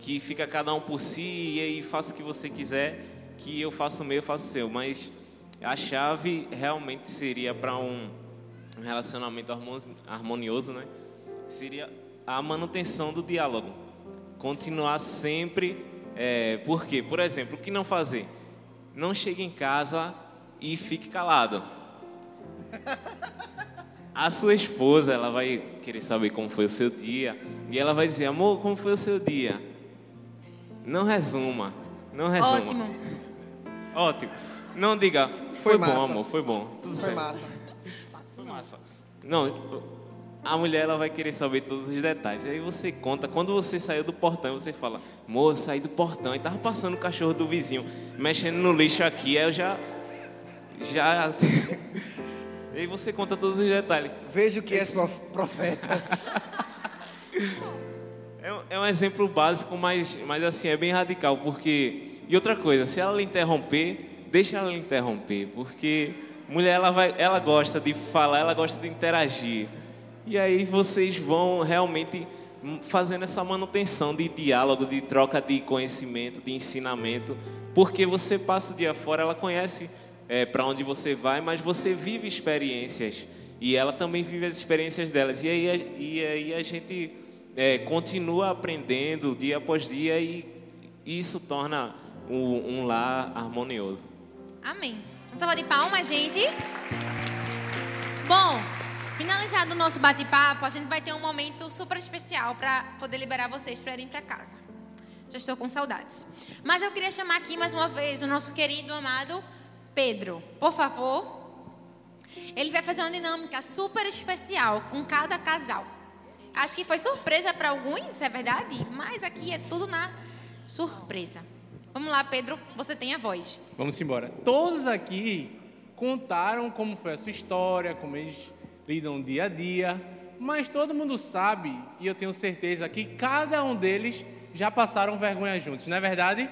que fica cada um por si e aí faça o que você quiser, que eu faço o meu, eu faço o seu, mas a chave realmente seria para um relacionamento harmonioso, né? Seria a manutenção do diálogo. Continuar sempre. É, por quê? Por exemplo, o que não fazer? Não chegue em casa e fique calado. A sua esposa, ela vai querer saber como foi o seu dia. E ela vai dizer, amor, como foi o seu dia? Não resuma. Não resuma. Ótimo. Ótimo. Não diga, foi, Foi bom, amor, foi bom. Tudo Foi certo. massa. Foi massa. Não, a mulher ela vai querer saber todos os detalhes. Aí você conta, quando você saiu do portão, você fala, moço, saí do portão. Aí tava passando o cachorro do vizinho, mexendo no lixo aqui. Aí eu já. Já. Aí você conta todos os detalhes. Vejo que és prof- profeta. É, um- é um exemplo básico, mas, mas assim, é bem radical, porque... E outra coisa, se ela lhe interromper, deixa ela lhe interromper, porque mulher, ela, vai, ela gosta de falar, ela gosta de interagir. E aí vocês vão realmente fazendo essa manutenção de diálogo, de troca de conhecimento, de ensinamento, porque você passa o dia fora, ela conhece para onde você vai, mas você vive experiências e ela também vive as experiências delas. E aí, e aí a gente é, continua aprendendo dia após dia e isso torna um, um lar harmonioso. Amém. Uma salva de palmas, gente. Bom, finalizado o nosso bate-papo, a gente vai ter um momento super especial para poder liberar vocês para irem para casa. Já estou com saudades. Mas eu queria chamar aqui mais uma vez o nosso querido amado Pedro. Por favor. Ele vai fazer uma dinâmica super especial com cada casal. Acho que foi surpresa para alguns, é verdade, mas aqui é tudo na surpresa. Vamos lá, Pedro, você tem a voz. Vamos embora. Todos aqui contaram como foi a sua história, como eles lidam dia a dia, mas todo mundo sabe, e eu tenho certeza que cada um deles já passaram vergonha juntos, não é verdade?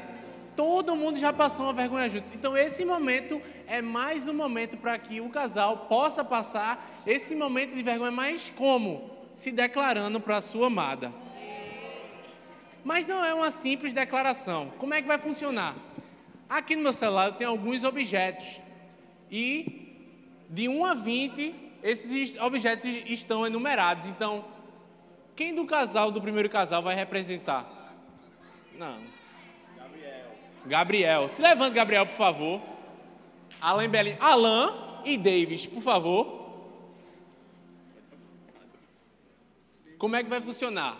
Todo mundo já passou uma vergonha junto. Então esse momento é mais um momento para que o casal possa passar esse momento de vergonha, mas como? Se declarando para a sua amada. Mas não é uma simples declaração. Como é que vai funcionar? Aqui no meu celular eu tenho alguns objetos. E de 1 a 20, esses objetos estão enumerados. Então, quem do casal, do primeiro casal, vai representar? Não. Gabriel. Se levante, Gabriel, por favor. Alan. Alan e Davis, por favor. Como é que vai funcionar?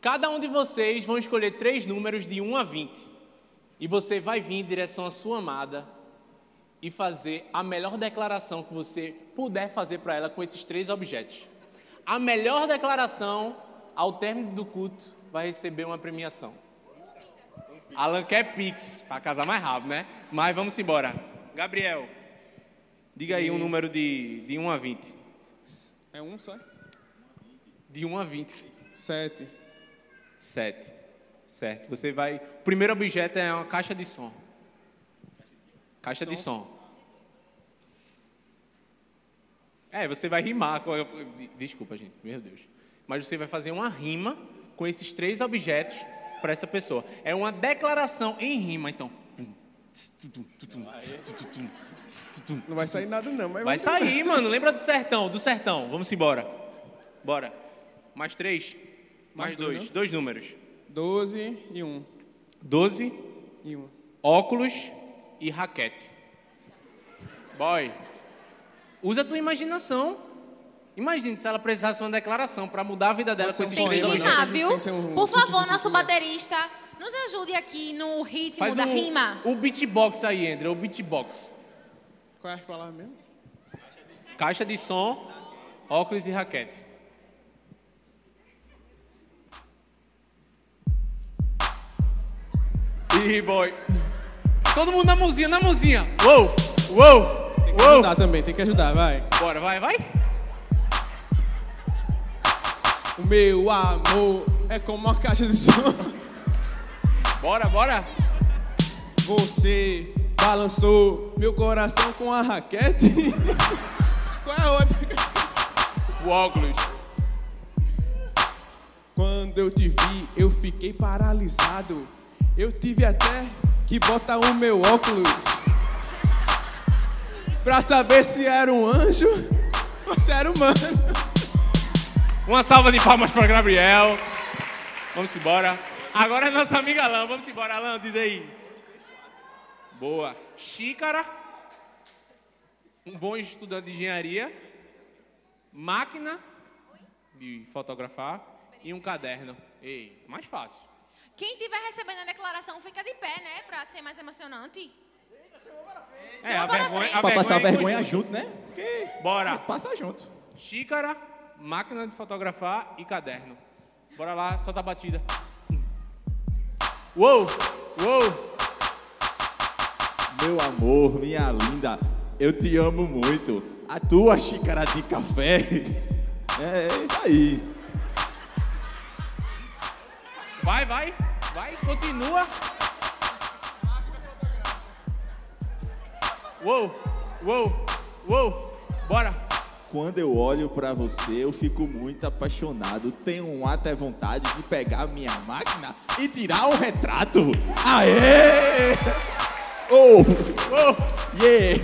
Cada um de vocês vão escolher três números de 1 a 20. E você vai vir em direção à sua amada e fazer a melhor declaração que você puder fazer para ela com esses três objetos. A melhor declaração, ao término do culto, vai receber uma premiação. Alan quer Pix, para casar mais rápido, né? Mas vamos embora. Gabriel, diga aí um número de, de 1 a 20. É um só? De 1 a 20. Sete. 7. Certo. Você vai. O primeiro objeto é uma caixa de som. Caixa de som. É, você vai rimar. com- Desculpa, gente. Meu Deus. Mas você vai fazer uma rima com esses três objetos para essa pessoa. É uma declaração em rima, então. Não vai sair nada não, mas Vai sair, mano. Lembra do sertão, do sertão. Vamos embora. Bora. Mais três. Mais, Mais dois, dois. não? Dois números. 12 e 1. 12, E 1. óculos e raquete. Boy, usa a tua imaginação. Imagine se ela precisasse de uma declaração para mudar a vida dela com esses Tem que três poema, elementos. rimar, Tem viu? que ser um- Por favor, nosso baterista, nos ajude aqui no ritmo Faz da o, rima. o beatbox aí, André, o beatbox. Qual é a palavra mesmo? Caixa de som, óculos e raquete. Ih, boy. Todo mundo na mãozinha, na mãozinha. Uou, uou, Tem que uou. ajudar também, tem que ajudar, vai. Bora, vai, vai. O meu amor é como uma caixa de som. Bora, bora. Você balançou meu coração com a raquete. Qual é a outra? O óculos. Quando eu te vi, eu fiquei paralisado. Eu tive até que botar o meu óculos pra saber se era um anjo ou se era humano. Uma salva de palmas para Gabriel. Vamos embora. Agora é nossa amiga Alain. Vamos embora, Alain, diz aí. Boa. Xícara. Um bom estudante de engenharia. Máquina de fotografar. E um caderno. Ei, mais fácil. Quem estiver recebendo a declaração, fica de pé, né? Pra ser mais emocionante. É, a para vergonha, frente. a Pra passar vergonha vergonha é junto, né? Porque Bora. passa junto. Xícara, máquina de fotografar e caderno. Bora lá, solta a batida. Uou, uou. Meu amor, minha linda, eu te amo muito. A tua xícara de café. É isso aí. Vai, vai, vai, continua. Uou, uou, uou. Bora. Quando eu olho pra você, eu fico muito apaixonado. Tenho até vontade de pegar minha máquina e tirar um retrato. Aê! Oh! Uou, Yeah!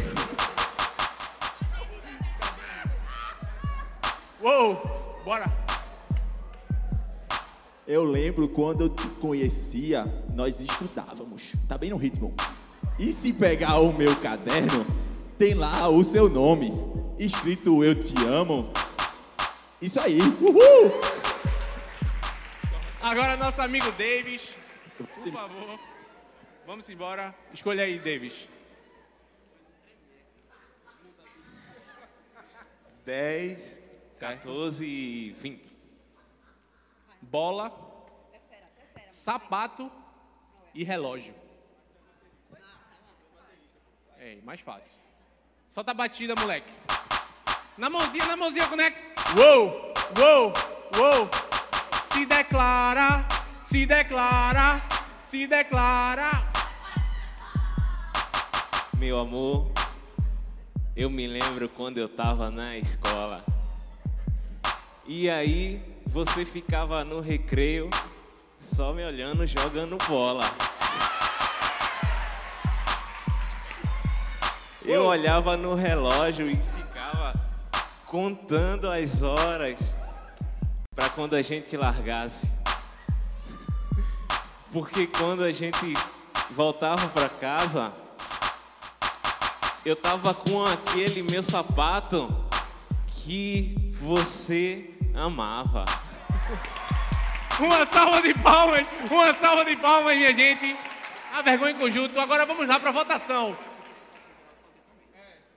uou. Bora. Eu lembro quando eu te conhecia, nós estudávamos. Tá bem no ritmo. E se pegar o meu caderno, tem lá o seu nome, escrito Eu Te Amo. Isso aí. Uhul! Agora nosso amigo Davis. Por favor. Vamos embora. Escolha aí, Davis. 10, 14 e 20. Bola, sapato e relógio. É, mais fácil. Solta a batida, moleque. Na mãozinha, na mãozinha, conecta. Uou, uou, uou. Se declara, se declara, se declara. Meu amor, eu me lembro quando eu tava na escola. E aí, você ficava no recreio, só me olhando, jogando bola. Eu olhava no relógio e ficava contando as horas para quando a gente largasse. Porque quando a gente voltava para casa, eu tava com aquele meu sapato que você amava. Uma salva de palmas, uma salva de palmas, minha gente. A vergonha em conjunto. Agora vamos lá para a votação.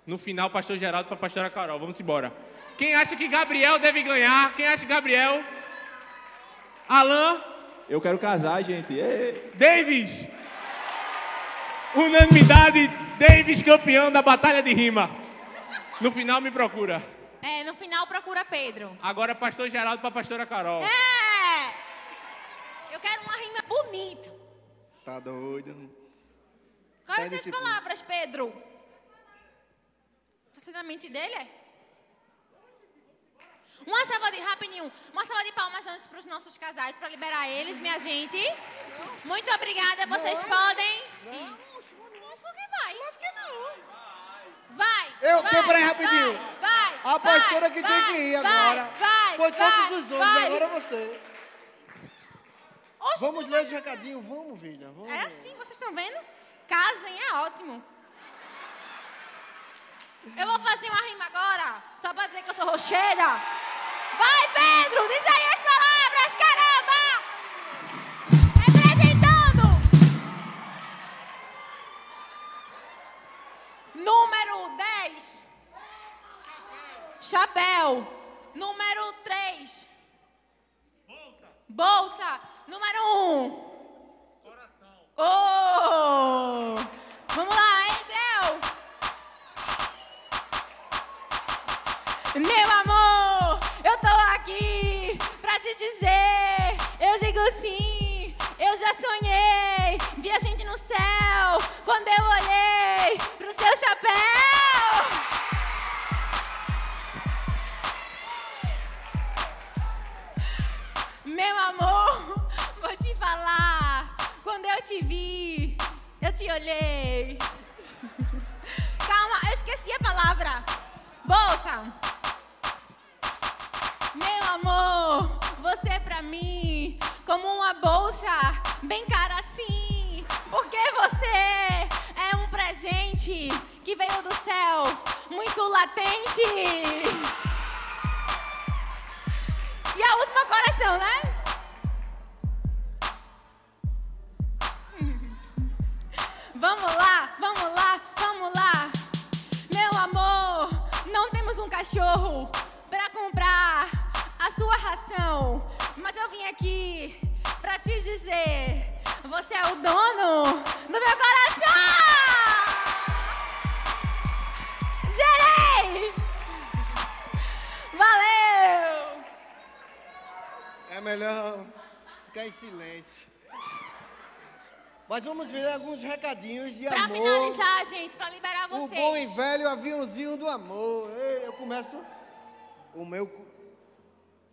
No final, pastor Geraldo para pastora Carol. Vamos embora. Quem acha que Gabriel deve ganhar? Quem acha que Gabriel? Alain? Eu quero casar, gente. Ê. Davis? Unanimidade, Davis campeão da batalha de rima. No final me procura. É, no final procura Pedro. Agora pastor Geraldo para pastora Carol. É! Quero uma rima bonita. Tá doido. Quais Sai são as desse- palavras, Pedro? Você na mente dele é? Uma salva de rapidinho, uma salva de palmas antes para os nossos casais, para liberar eles, minha gente. Muito obrigada, vocês podem. Não, lógico que vai. Lógico que não. Vai. Eu- vai, peraí, rapidinho. Vai. vai A pastora que vai, tem que ir agora. Vai. Foi vai, todos os homens, vai. agora você. Vamos ler vai- os recadinhos, vamos, filha. Vamos. É assim, vocês estão vendo? Casem é ótimo. Eu vou fazer uma rima agora, só pra dizer que eu sou rocheira. Vai, Pedro, diz aí as palavras, caramba! Representando! Número 10. Chapéu. Número 3. Bolsa. Número 1. Oh! Vamos lá, hein? Meu amor, eu tô aqui pra te dizer. Eu digo sim, eu já sonhei. Vi a gente no céu quando eu olhei pro seu chapéu. Meu amor, vou te falar. Quando eu te vi, eu te olhei. Calma, eu esqueci a palavra. Bolsa. Meu amor, você é pra mim como uma bolsa bem cara assim. Porque você é um presente que veio do céu, muito latente. A última coração, né? Vamos lá, vamos lá, vamos lá. Meu amor, não temos um cachorro pra comprar a sua ração. Mas eu vim aqui pra te dizer: você é o dono do meu coração! Ficar em silêncio. Mas vamos ver alguns recadinhos de Pra amor. finalizar, gente, pra liberar O vocês. bom e velho aviãozinho do amor. Eu começo. O meu.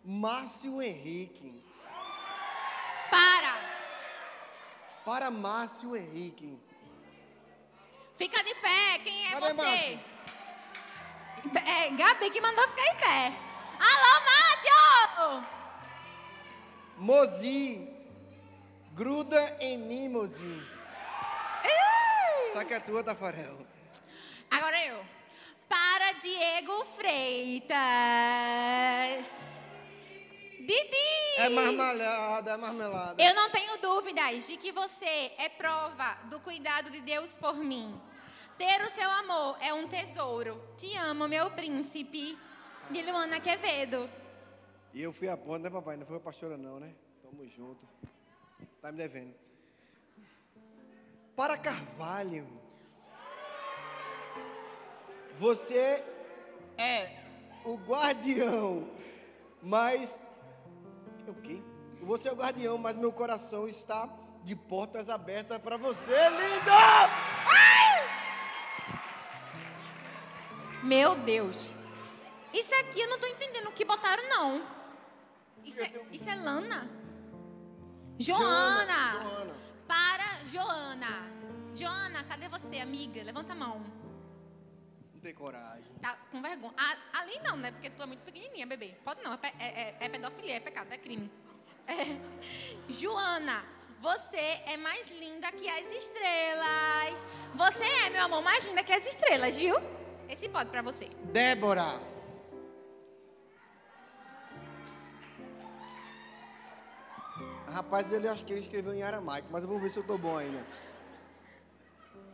Márcio Henrique. Para! Para Márcio Henrique. Fica de pé, quem é Cadê você? É, Gabi que mandou ficar em pé. Alô, Márcio! Mozi. Gruda em mim, Mozi. Só que é tua, Tafarel. Agora eu. Para Diego Freitas. Didi! É marmelada, é marmelada. Eu não tenho dúvidas de que você é prova do cuidado de Deus por mim. Ter o seu amor é um tesouro. Te amo, meu príncipe. De Luana Quevedo. E eu fui a ponta, né, papai? Não foi a pastora, não, né? Tamo junto. Tá me devendo. Para Carvalho. Você é o guardião, mas. O quê? Você é o guardião, mas meu coração está de portas abertas para você, lindo! Meu Deus. Isso aqui eu não tô entendendo o que botaram, não. Isso é, isso é lana? Joana. Joana. Para Joana. Joana, cadê você, amiga? Levanta a mão. Não tem coragem. Tá com vergonha. Ali não, né? Porque tu é muito pequenininha, bebê. Pode não, é, é- é- é pedofilia, é pecado, é crime. É. Joana, você é mais linda que as estrelas. Você é, meu amor, mais linda que as estrelas, viu? Esse pode pra você. Débora. Rapaz, ele acho que ele escreveu em aramaico, mas eu vou ver se eu tô bom ainda.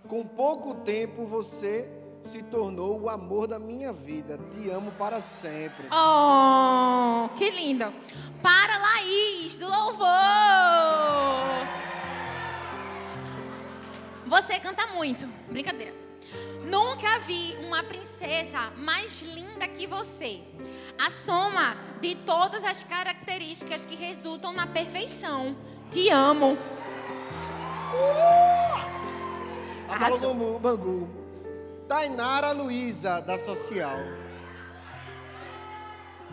Com pouco tempo você se tornou o amor da minha vida. Te amo para sempre. Oh, que lindo. Para Laís, do louvor. Você canta muito. Brincadeira. Nunca vi uma princesa mais linda que você. A soma de todas as características que resultam na perfeição. Te amo. A bola do Mu- Bangu. Tainara Luiza, da Social.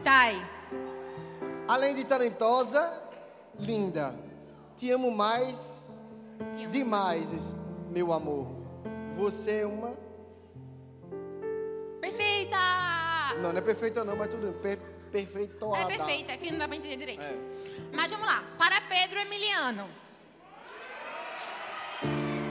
Thay. Além de talentosa, linda. Te amo mais, Te amo. demais, meu amor. Você é uma Perfeita! Não, não é perfeita não, mas tudo. Per perfeito. É perfeita, aqui não dá pra entender direito. É. Mas vamos lá. Para Pedro Emiliano.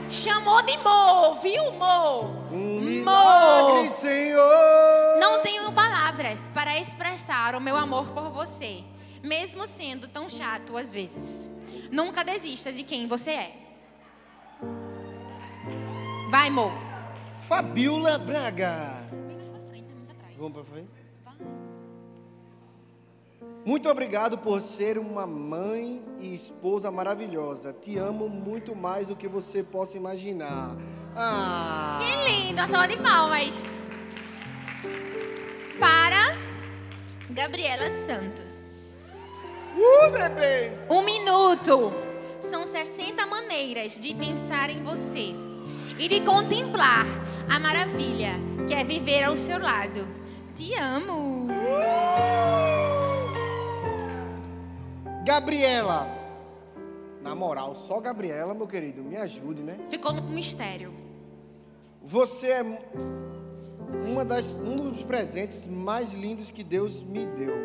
Chamou de Mo, viu, Mo? Um Mo. milagre, Senhor. Não tenho palavras para expressar o meu amor por você, mesmo sendo tão chato às vezes. Nunca desista de quem você é. Vai, Mo. Fabiola Braga. Vamos pra frente? Muito obrigado por ser uma mãe e esposa maravilhosa. Te amo muito mais do que você possa imaginar. Ah! Que lindo, uma salva de palmas. Para Gabriela Santos. Uh, bebê! Um minuto. São 60 maneiras de pensar em você e de contemplar a maravilha que é viver ao seu lado. Te amo. Gabriela. Na moral, só Gabriela, meu querido, me ajude, né? Ficou um mistério. Você é uma das, um dos presentes mais lindos que Deus me deu.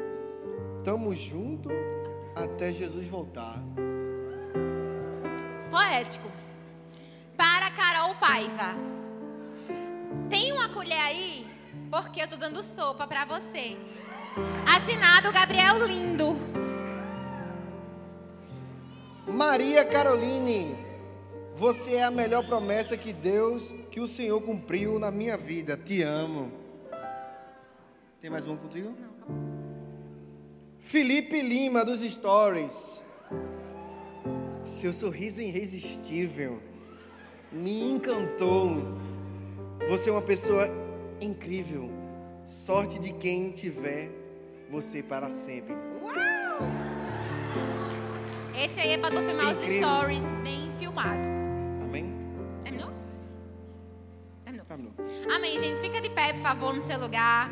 Tamo junto até Jesus voltar. Poético. Para Carol Paiva. Tem uma colher aí? Porque eu tô dando sopa pra você. Assinado Gabriel Lindo. Maria Caroline, você é a melhor promessa que Deus, que o Senhor cumpriu na minha vida. Te amo. Tem mais um contigo? Felipe Lima dos Stories. Seu sorriso irresistível me encantou. Você é uma pessoa incrível. Sorte de quem tiver você para sempre. Esse aí é pra tu filmar os Incrível. stories bem filmado. Amém? Terminou? Terminou. Terminou. Amém, gente. Fica de pé, por favor, no seu lugar.